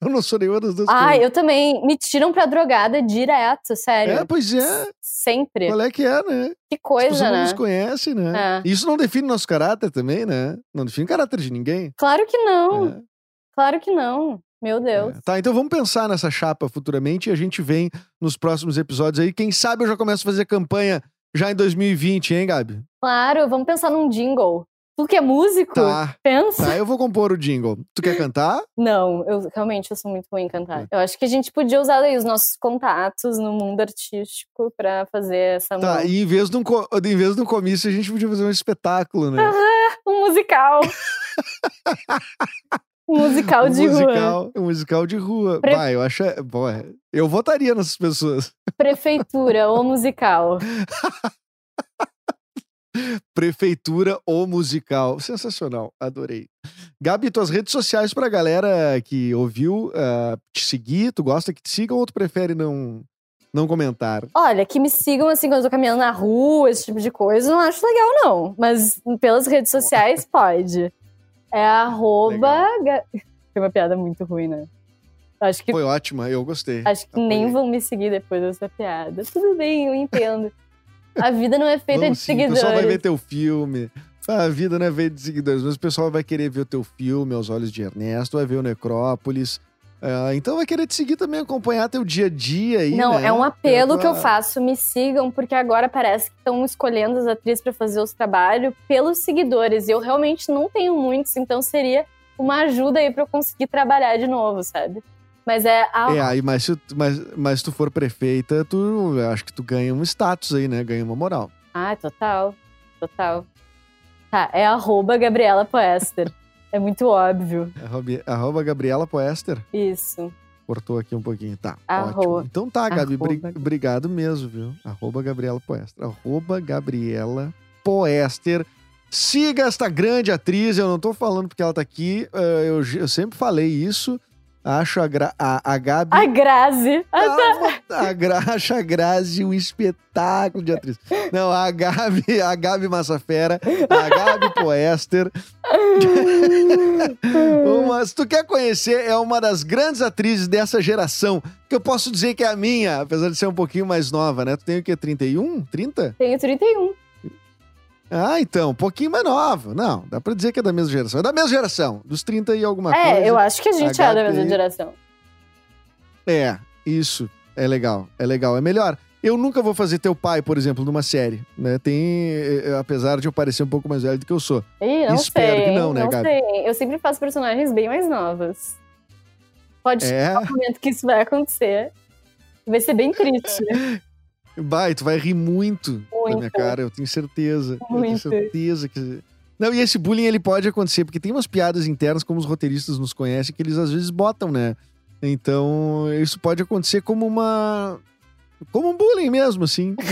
Eu não sou nenhuma das duas ah, coisas. eu também. Me tiram pra drogada direto, sério. É, pois é. Sempre. Qual é que é, né? Que coisa, As pessoas né? não nos conhecem, né? É. Isso não define nosso caráter também, né? Não define o caráter de ninguém. Claro que não. É. Claro que não. Meu Deus. É. Tá, então vamos pensar nessa chapa futuramente e a gente vem nos próximos episódios aí. Quem sabe eu já começo a fazer campanha já em 2020, hein, Gabi? Claro, vamos pensar num jingle. Tu que é músico? Tá. Pensa. Tá, eu vou compor o jingle. Tu quer cantar? Não, eu realmente eu sou muito ruim em cantar. É. Eu acho que a gente podia usar aí os nossos contatos no mundo artístico pra fazer essa Tá, e em vez, de um, em vez de um comício, a gente podia fazer um espetáculo, né? Aham, um musical. [LAUGHS] um musical de musical, rua. Um musical de rua. Pre... Vai, eu acho. Bom, eu votaria nessas pessoas. Prefeitura ou musical. [LAUGHS] Prefeitura ou musical. Sensacional, adorei. Gabi, tuas redes sociais pra galera que ouviu uh, te seguir, tu gosta que te sigam ou tu prefere não, não comentar. Olha, que me sigam assim quando eu tô caminhando na rua, esse tipo de coisa, não acho legal, não. Mas pelas redes sociais, pode. É arroba. [LAUGHS] Foi uma piada muito ruim, né? Acho que, Foi ótima, eu gostei. acho que nem Apoiei. vão me seguir depois dessa piada. Tudo bem, eu entendo. A vida não é feita Vamos de sim, o seguidores. pessoal vai ver teu filme. A vida não é feita de seguidores, mas o pessoal vai querer ver o teu filme, Aos Olhos de Ernesto, vai ver o Necrópolis. Ah, então vai querer te seguir também, acompanhar teu dia a dia aí, Não, né? é um apelo É que eu faço. Me sigam, porque agora parece que estão escolhendo as atrizes para fazer os trabalhos pelos seguidores. E eu realmente não tenho muitos, então seria uma ajuda aí para eu conseguir trabalhar de novo, sabe? Mas é a. É, aí, mas se, tu- mas, mas se tu for prefeita, tu eu acho que tu ganha um status aí, né? Ganha uma moral. Ah, total. Total. Tá, é arroba Gabriela Poester. é muito óbvio. [LAUGHS] Arroba, arroba Gabriela Poester. Isso. Cortou aqui um pouquinho. Tá, Arroba. ótimo. Então tá, Gabi, obrigado mesmo, viu? Arroba Gabriela Poester. Arroba Gabriela Poester. Siga esta grande atriz, eu não tô falando porque ela tá aqui, eh, eu, eu sempre falei isso. Acho a, Gra- a, a Gabi... A Grazi. A Gra, acho a Grazi um espetáculo de atriz. Não, a Gabi, a Gabi Massafera, a Gabi Poester. Uma, se tu quer conhecer, é uma das grandes atrizes dessa geração, que eu posso dizer que é a minha, apesar de ser um pouquinho mais nova, né? Tu tem o quê? 31? 30? Tenho 31. Ah, então, um pouquinho mais nova. Não, dá pra dizer que é da mesma geração. É da mesma geração, dos 30 e alguma coisa. É, eu acho que a gente é da mesma geração. É, isso. É legal, é legal, é melhor. Eu nunca vou fazer teu pai, por exemplo, numa série, né? Tem, eh, apesar de eu parecer um pouco mais velho do que eu sou. Ih, não Espero sei. que não, né, Gabi? sei. Eu sempre faço personagens bem mais novos. Pode É, chegar um momento que isso vai acontecer. Vai ser bem triste. [LAUGHS] vai, tu vai rir muito, da minha Muito. cara, eu tenho certeza. Eu Muito. tenho certeza que Não, e esse bullying ele pode acontecer, porque tem umas piadas internas, como os roteiristas nos conhecem, que eles às vezes botam, né? Então, isso pode acontecer como uma. Como um bullying mesmo, assim. [LAUGHS]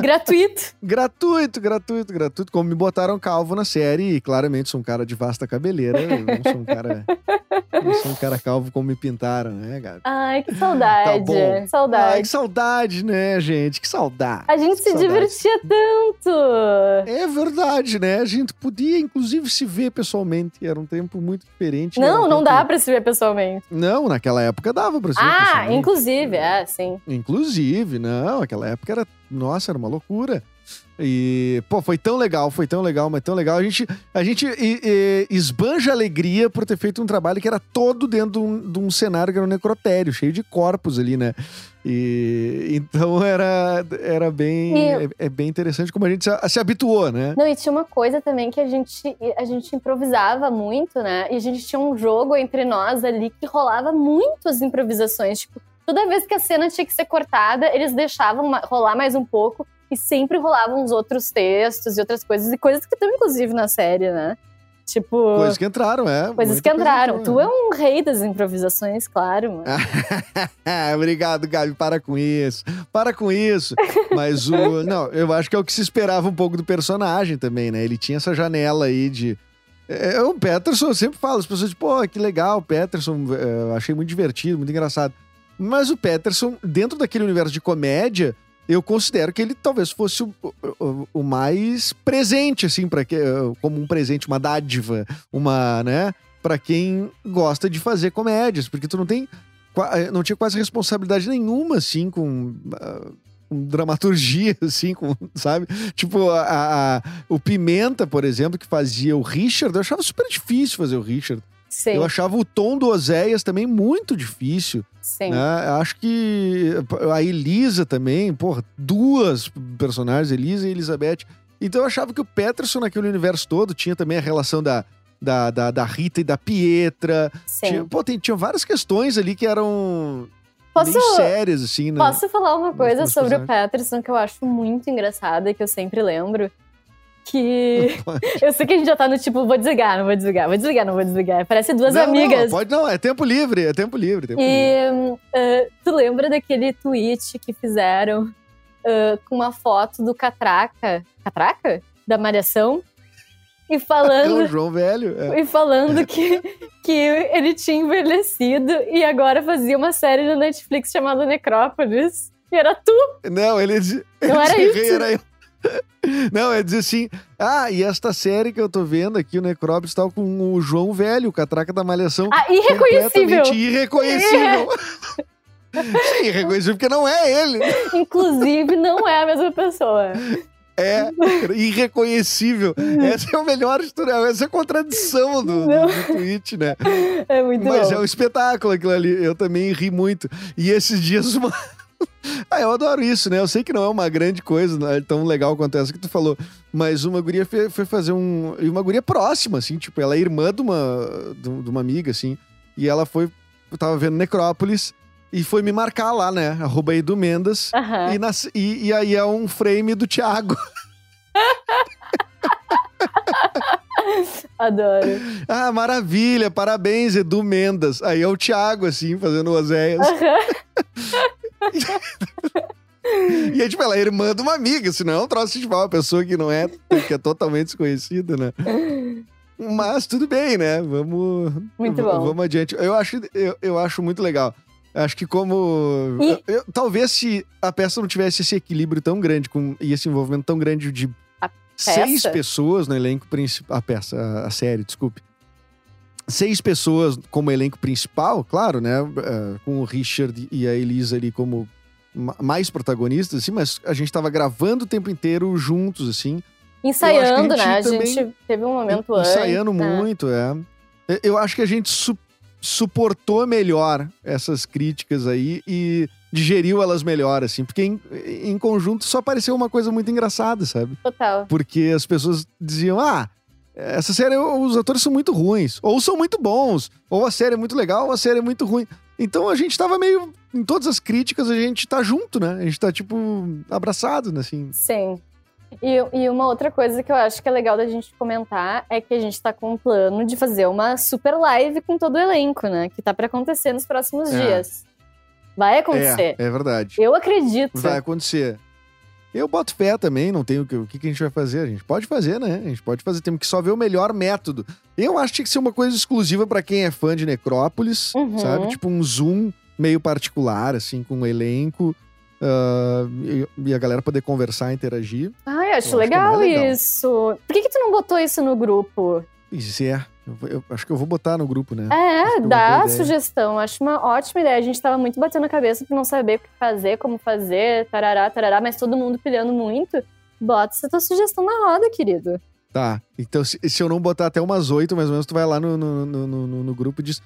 Gratuito. gratuito, gratuito, gratuito. Como me botaram calvo na série, e claramente sou um cara de vasta cabeleira. Eu não sou um cara. não sou um cara calvo como me pintaram, né, Gabi? Ai, que saudade. Tá bom. Ai, Saudade. que saudade, né, gente? Que saudade. A gente que se saudade. divertia tanto. É verdade, né? A gente podia, inclusive, se ver pessoalmente. Era um tempo muito diferente. Não, um não tempo- dá pra se ver pessoalmente. Não, naquela época dava pra se ver Ah, pessoalmente. Inclusive, é, sim. Inclusive, não, aquela época era. Nossa, era uma loucura. E, pô, foi tão legal, foi tão legal, mas tão legal. A gente, a gente e- e, esbanja alegria por ter feito um trabalho que era todo dentro de um, de um cenário que era um necrotério, cheio de corpos ali, né? E então [LAUGHS] era, era bem. É, é bem interessante como a gente se, se habituou, né? Não, e tinha uma coisa também que a gente, a gente improvisava muito, né? E a gente tinha um jogo entre nós ali que rolava muitas improvisações. Tipo, toda vez que a cena tinha que ser cortada, eles deixavam rolar mais um pouco e sempre rolavam os outros textos e outras coisas. E coisas que estão, inclusive, na série, né? Tipo, Coisas coisas, que entraram, é. muita que entraram. entrou, Tu é um rei das improvisações, claro, mano. [LAUGHS] Obrigado, Gabi. Para com isso. Para com isso. Mas o. [LAUGHS] Não, eu acho que é o que se esperava um pouco do personagem também, né? Ele tinha essa janela aí de. É, o Peterson, eu sempre falo, as pessoas dizem, pô, que legal, o Peterson, é, eu achei muito divertido, muito engraçado. Mas o Peterson, dentro daquele universo de comédia, eu considero que ele talvez fosse o, o, o mais presente, assim, para que como um presente, uma dádiva, uma, né? Pra quem gosta de fazer comédias, porque tu não tem eh, não tinha quase responsabilidade nenhuma, assim, com, ah, com dramaturgia, [LAUGHS] assim, com, sabe? Tipo, a- a- o Pimenta, por exemplo, que fazia o Richard, eu achava super difícil fazer o Richard. Sim, Eu achava o tom do Oséias também muito difícil. sim. Né? Acho que a Elisa também, porra, duas personagens, Elisa e Elizabeth. Então eu achava que o Peterson, naquele universo todo, tinha também a relação da, da, da, da Rita e da Pietra. sim. Tinha, pô, tem, tinha várias questões ali que eram Posso, bem sérias, assim, né? Posso falar uma coisa sobre o. Peterson que eu acho muito engraçada e que eu sempre lembro? Que. [LAUGHS] Eu sei que a gente já tá no tipo, vou desligar, não vou desligar, vou desligar, não vou desligar. Parece duas Não, amigas. Não, pode não, é tempo livre, é tempo livre. Tempo livre. E hum, ah, tu lembra daquele tweet que fizeram ah, com uma foto do Catraca? Catraca? Da Malhação? E [LAUGHS] É o falando, João Velho. é. e falando que, que ele tinha envelhecido e agora fazia uma série na Netflix chamada Necrópolis. E era tu. Não, ele dizia. Não era ele isso? dizia, Era eu. Não, ele dizia assim: ah, e esta série que eu tô vendo aqui, o Necrópolis, tal, com o João Velho, o catraca da Malhação. Ah, irreconhecível. Irreconhecível. [LAUGHS] [LAUGHS] Sim, irreconhecível, porque não é ele. Inclusive, não é a mesma pessoa. É irreconhecível. [LAUGHS] Essa é o melhor historial. Essa é a contradição do, do, do tweet, né? É muito Mas bom. é um espetáculo aquilo ali. Eu também ri muito. E esses dias uma. [LAUGHS] ah, eu adoro isso, né? Eu sei que não é uma grande coisa, é tão legal quanto essa que tu falou. Mas uma guria foi, foi fazer um. E uma guria próxima, assim, tipo, ela é irmã de uma, de uma amiga, assim. E ela foi. Eu tava vendo Necrópolis e foi me marcar lá, né? Arroba Edu Mendas. Aham. E, nas- e- e aí é um frame do Thiago. [LAUGHS] Adoro. Ah, maravilha, parabéns, Edu Mendas. Aí é o Thiago, assim, fazendo oséias. Aham. [LAUGHS] E aí, tipo, ela é irmã de uma amiga, senão é um troço de uma pessoa que não é, que é totalmente desconhecida, né? Mas tudo bem, né? Vamos. Muito bom. Vamos adiante. Eu acho, eu, eu acho muito legal. Acho que como. E- eu- talvez se a peça não tivesse esse equilíbrio tão grande com, e esse envolvimento tão grande de seis pessoas no elenco principal. A peça, a, a série, desculpe. Seis pessoas como elenco principal, claro, né? eh, com o Richard e a Elisa ali como ma- mais protagonistas, assim, mas a gente tava gravando o tempo inteiro juntos, assim. Ensaiando, a né? A gente teve um momento antes. ensaiando né? muito, é. Eu- Eu acho que a gente su- suportou melhor essas críticas aí e digeriu elas melhor, assim, porque em, em conjunto só pareceu uma coisa muito engraçada, sabe? Total. Porque as pessoas diziam, ah, essa série, os atores são muito ruins, ou são muito bons, ou a série é muito legal, ou a série é muito ruim. Então a gente tava meio, em todas as críticas, a gente tá junto, né? A gente tá, tipo, abraçado, né, assim. Sim. E, e uma outra coisa que eu acho que é legal da gente comentar é que a gente tá com um plano de fazer uma super live com todo o elenco, né? Que tá pra acontecer nos próximos É. dias. Vai acontecer. É, é verdade. Eu acredito. Vai acontecer. Eu boto fé também, não tem o que, o que que a gente vai fazer. A gente pode fazer, né? A gente pode fazer, temos que só ver o melhor método. Eu acho que tinha que ser uma coisa exclusiva pra quem é fã de Necrópolis, Uhum. sabe? Tipo um Zoom meio particular, assim, com o elenco. ah, e, a galera poder conversar, interagir. Acho Eu acho que é legal, legal. isso. Por que, que tu não botou isso no grupo? Isso é. Eu, eu acho que eu vou botar no grupo, né? É, é dá a sugestão. Acho uma ótima ideia. A gente tava muito batendo a cabeça por não saber o que fazer, como fazer, tarará, tarará, mas todo mundo pilhando muito. Bota essa tua sugestão na roda, querido. Tá. Então, se, se eu não botar até umas oito, mais ou menos, tu vai lá no, no, no- no- no grupo e diz: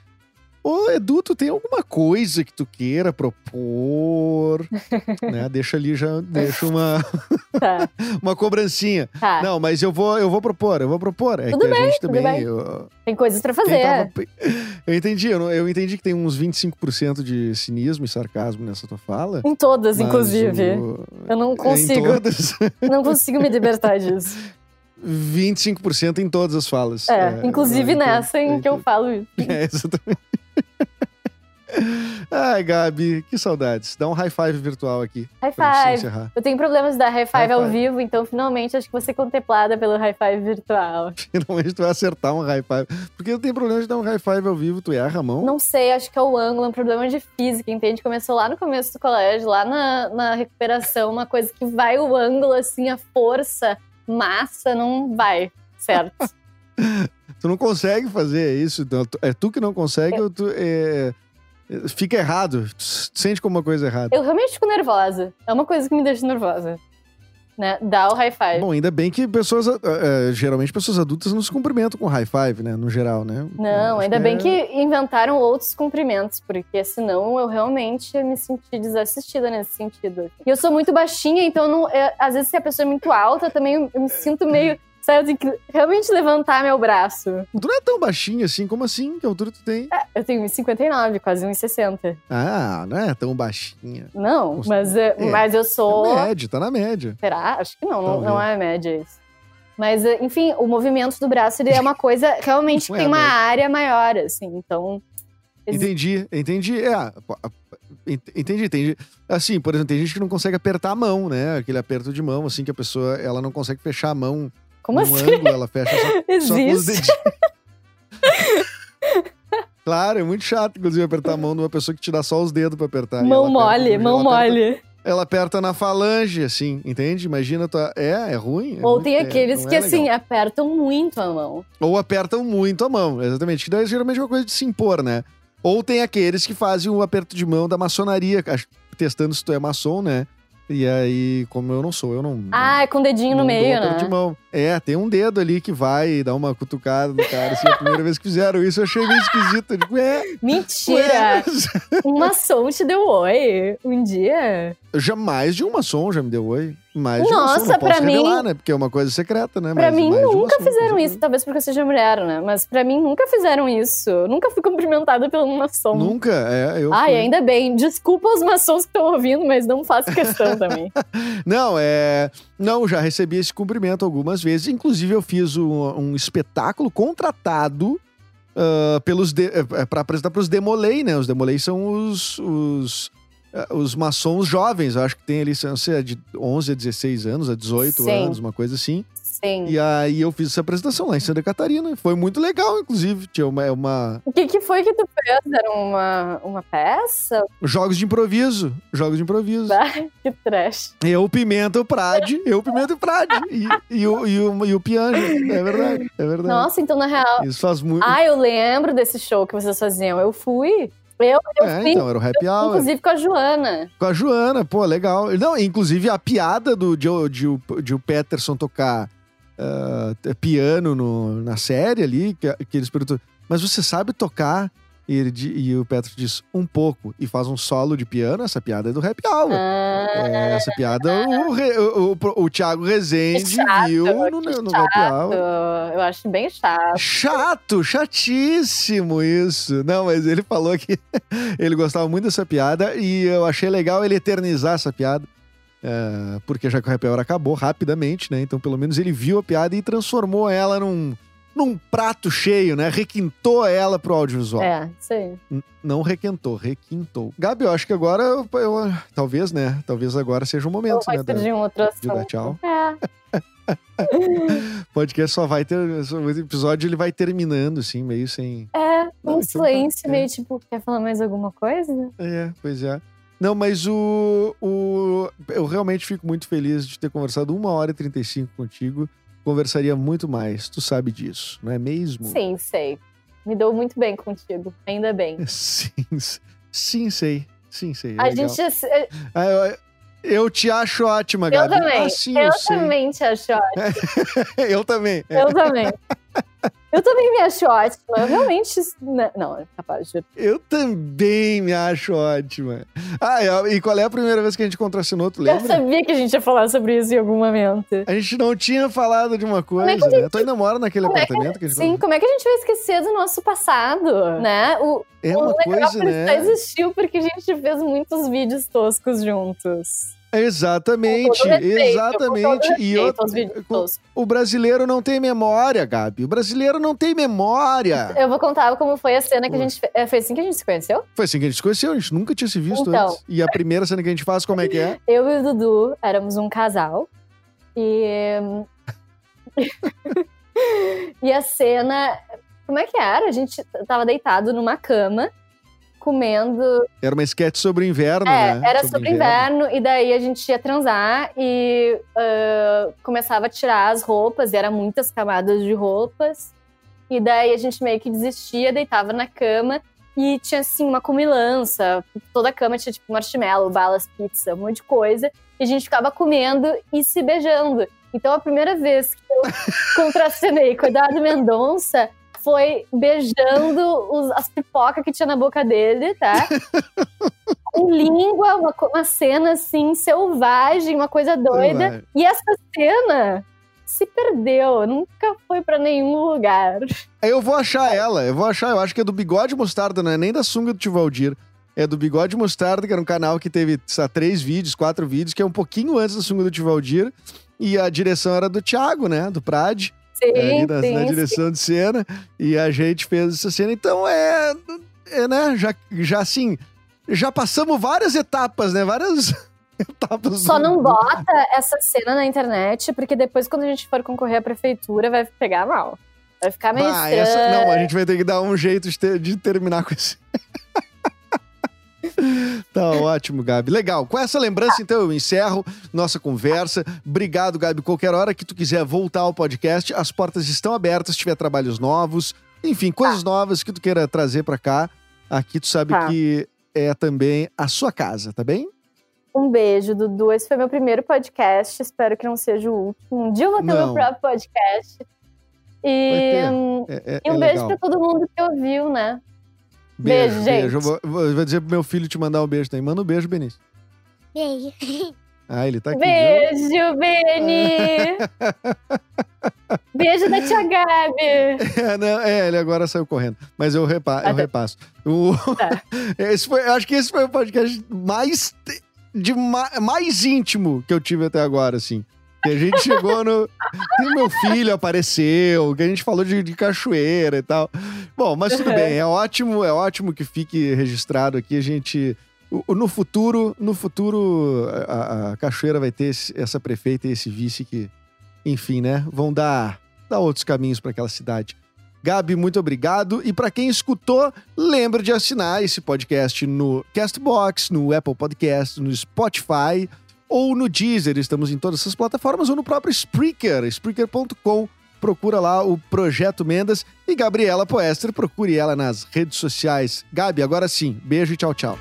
Ô, Edu, tu tem alguma coisa que tu queira propor? [LAUGHS] né? Deixa ali já, deixa uma, [LAUGHS] Tá, [LAUGHS] uma cobrancinha. tá. Não, mas eu vou, eu vou propor, eu vou propor. É Tudo que a gente tudo também. bem. Eu, Tem coisas pra quem fazer. tava- eu entendi, eu, eu entendi que tem uns 25% de cinismo e sarcasmo nessa tua fala. Em todas, inclusive. o- Eu não Em consigo, todas. não consigo me libertar disso. 25% em todas as falas. É, inclusive então- nessa em que eu falo isso. É, exatamente. [LAUGHS] Ai, Gabi, que saudades. Dá um high five virtual aqui. High five. Eu tenho problemas de dar high five High ao five. vivo, então finalmente acho que vou ser contemplada pelo high five virtual. [LAUGHS] Finalmente tu vai acertar um high five. Porque não tem problema de dar um high five ao vivo, tu erra a mão. Não sei, acho que é o ângulo, é um problema de física, entende? Começou lá no começo do colégio, lá na, na recuperação, uma coisa que vai o ângulo, assim, a força, massa, não vai, certo? [LAUGHS] Tu não consegue fazer isso. então, É tu que não consegue ou tu. é, Fica errado. Sente como uma coisa errada. Eu realmente fico nervosa. É uma coisa que me deixa nervosa. Né? Dá o high five. Bom, ainda bem que pessoas. ah, ah, geralmente pessoas adultas não se cumprimentam com high five, né? No geral, né? Não, ainda bem é- que inventaram outros cumprimentos, porque senão eu realmente me senti desassistida nesse sentido. E eu sou muito baixinha, então eu não, é, às vezes se a pessoa é muito alta, eu também eu me sinto meio. Sabe, eu tenho que realmente levantar meu braço. Tu não é tão baixinho assim, como assim? Que altura tu tem? Eu tenho 1,59, quase 1,60. Ah, não é tão baixinha. Não, mas, é, é. mas eu sou. É médio, tá na média. Será? Acho que não, não, Talvez. não é média isso. Mas, é, enfim, o movimento do braço ele é uma coisa [LAUGHS] realmente que é tem uma média. área maior, assim. Então, Entendi, entendi. É, entendi, entendi. Assim, por exemplo, tem gente que não consegue apertar a mão, né? Aquele aperto de mão, assim, que a pessoa ela não consegue fechar a mão Como num assim? ângulo, ela fecha só, [LAUGHS] só com os dedinhos. [LAUGHS] claro, é muito chato, inclusive, apertar a mão de uma pessoa que te dá só os dedos pra apertar. Mão ela aperta- mole, mão ela aperta- mole. Ela aperta na falange, assim, entende? Imagina, tua... é, é ruim. é Ou muito- tem é, aqueles não que, é assim, apertam muito a mão. Ou apertam muito a mão, exatamente. Que daí geralmente é uma coisa de se impor, né? Ou tem aqueles que fazem o aperto de mão da maçonaria, testando se tu é maçom, né? E aí, como eu não sou, eu não. Ah, é com o dedinho no meio, né? de mão. É, tem um dedo ali que vai dar uma cutucada no cara. Assim, a primeira vez que fizeram isso, eu achei meio esquisito. Eu digo, ué, Mentira! ué. Um maçom te deu oi um dia? Jamais de um maçom já me deu oi. Um Nossa. Não posso pra mim- revelar, né? Porque é uma coisa secreta, né? Pra Mas mim nunca fizeram certeza. isso, talvez porque eu seja mulher, né? Mas pra mim nunca fizeram isso. Nunca fui cumprimentada pelo maçom. Nunca, é. Eu Ai, fui. ainda bem. Desculpa os maçons que estão ouvindo, mas não faço questão também. [LAUGHS] Não, é. Não, já recebi esse cumprimento algumas vezes. Inclusive, eu fiz um, um espetáculo contratado ah, pelos de, para apresentar para os Demolei, né? Os Demolei são os, os, os maçons jovens. Acho que tem ali, não sei, é de 11 a 16 anos, a 18 Sim. anos, uma coisa assim. Sim. E aí eu fiz essa apresentação lá em Santa Catarina. Foi muito legal, inclusive. Tinha uma, uma- O que, que foi que tu fez? Era uma, uma peça? jogos de improviso. Jogos de improviso. Que trash. Eu, Pimenta, o Prade. Eu, Pimenta o Prade. E, e, o, e, o, e o Pianja. É verdade, é verdade. Nossa, então na real. Isso faz muito. Ah, eu lembro desse show que vocês faziam. Eu fui. Eu, eu é, fui, então, era o happy hour. inclusive com a Joana. Com a Joana, pô, legal. Não, inclusive a piada do Joe, de, de o Peterson tocar ah, piano no- na série ali, que, que eles perguntam, mas você sabe tocar? E, e o Petro diz, um pouco, e faz um solo de piano, essa piada é do happy hour. É, essa piada o, o, o, o Thiago Rezende Que chato, viu no, que no happy hour. eu acho bem chato. Chato, chatíssimo isso. Não, mas ele falou que [LAUGHS] ele gostava muito dessa piada e eu achei legal ele eternizar essa piada. É, porque já que o Happy Hour acabou rapidamente, né? Então, pelo menos ele viu a piada e transformou ela num, num prato cheio, né? Requintou ela pro audiovisual. É, isso aí. N- Não requentou, requintou. Gabi, eu acho que agora, eu, eu- talvez, né? Talvez agora seja o momento, Vai né? da- surgir um outro de dar assunto. tchau. É. [LAUGHS] Podcast só vai ter. O episódio ele vai terminando, assim, meio sem. É, Não, um então tá, silêncio, é. meio tipo, quer falar mais alguma coisa? É, pois é. Não, mas o, o. Eu realmente fico muito feliz de ter conversado uma hora e 35 contigo. Conversaria muito mais, tu sabe disso, não é mesmo? Sim, sei. Me dou muito bem contigo, ainda bem. [LAUGHS] Sim, sim, sei. Sim, sei. A legal. gente. Eu Ah, eu, eu te acho ótima, Gabi. também. Ah, sim, eu, eu também te acho [LAUGHS] ótima. eu também. É, Eu também. [LAUGHS] Eu também me acho ótima. Eu realmente. né, Não, é capaz de. Eu também me acho ótima. Ah, e- e qual é a primeira vez que a gente contracenou, tu Eu lembra? sabia que a gente ia falar sobre isso em algum momento. A gente não tinha falado de uma coisa, é a né? Tu ainda mora naquele como é que- apartamento que a gente Sim, como é que a gente vai esquecer do nosso passado, né? O, É o uma coisa, Necrópolis né? só existiu porque a gente fez muitos vídeos toscos juntos. Exatamente, respeito, exatamente. e toscos. o brasileiro não tem memória, Gabi. O brasileiro não tem memória. Eu vou contar como foi a cena que a gente. é, Foi assim que a gente se conheceu? Foi assim que a gente se conheceu, a gente nunca tinha se visto Então. antes. E a primeira cena que a gente faz, como é que é? Eu e o Dudu éramos um casal. E. [LAUGHS] e a cena. Como é que era? A gente tava deitado numa cama, comendo. Era uma sketch sobre o inverno, É, né? era sobre, inverno. e daí a gente ia transar e ah, começava a tirar as roupas, e eram muitas camadas de roupas. E daí a gente meio que desistia, deitava na cama e tinha assim uma comilança. Toda a cama tinha tipo marshmallow, balas, pizza, um monte de coisa. E a gente ficava comendo e se beijando. Então a primeira vez que eu [LAUGHS] contracenei com o Eduardo Mendonça foi beijando os- as pipocas que tinha na boca dele, tá? [LAUGHS] Com língua, uma, uma cena assim, selvagem, uma coisa doida. E essa cena se perdeu, nunca foi pra nenhum lugar. Eu vou achar ela, eu vou achar, eu acho que é do Bigode Mostarda, não é nem da sunga do Tivaldir. É do Bigode Mostarda, que era um canal que teve sei lá, três vídeos, quatro vídeos, que é um pouquinho antes da sunga do Tivaldir. E a direção era do Thiago, né? Do Prade, Sim, ali na, sim, na sim. direção de cena. E a gente fez essa cena. Então é. É, né? Já, já assim. Já passamos várias etapas, né? Várias. [LAUGHS] Tava Só não bota essa cena na internet, porque depois, quando a gente for concorrer à prefeitura, vai pegar mal. Vai ficar meio estranho. essa- não, a gente vai ter que dar um jeito de, ter- de terminar com esse. [LAUGHS] [LAUGHS] tá ótimo, Gabi. Legal. Com essa lembrança, então, eu encerro nossa conversa. Obrigado, Gabi. Qualquer hora que tu quiser voltar ao podcast, as portas estão abertas. Se tiver trabalhos novos, enfim, coisas novas que tu queira trazer pra cá, aqui tu sabe Tá. que é também a sua casa, tá bem? Um beijo, Dudu. Esse foi meu primeiro podcast. Espero que não seja o último. Um dia eu vou ter meu próprio podcast. E, hum, É, é- e é um beijo legal. pra todo mundo que ouviu, né? Beijo, gente. Eu vou, vou- vou dizer pro meu filho te mandar um beijo também. Manda um beijo, Benício. Beijo. [LAUGHS] Ah, ele tá aqui. viu? Beijo, Beni! [LAUGHS] beijo da tia Gabi! É, não, é, ele agora saiu correndo. Mas eu, repa Ah, eu tá. repasso. O- Tá. [LAUGHS] esse foi, eu acho que esse foi o podcast mais, de ma- mais íntimo que eu tive até agora, assim. Que a gente chegou no. Meu filho apareceu, que a gente falou de, de cachoeira e tal. Bom, mas tudo bem, [LAUGHS] é ótimo, é ótimo que fique registrado aqui. A gente. No futuro, no futuro, a, a cachoeira vai ter esse- essa prefeita e esse vice que, enfim, né? Vão dar, dar outros caminhos para aquela cidade. Gabi, muito obrigado. E para quem escutou, lembre de assinar esse podcast no Castbox, no Apple Podcast, no Spotify ou no Deezer. Estamos em todas essas plataformas ou no próprio Spreaker, Spreaker.com. Procura lá o Projeto Mendas e Gabriela Poester, procure ela nas redes sociais. Gabi, agora sim, beijo e tchau, tchau.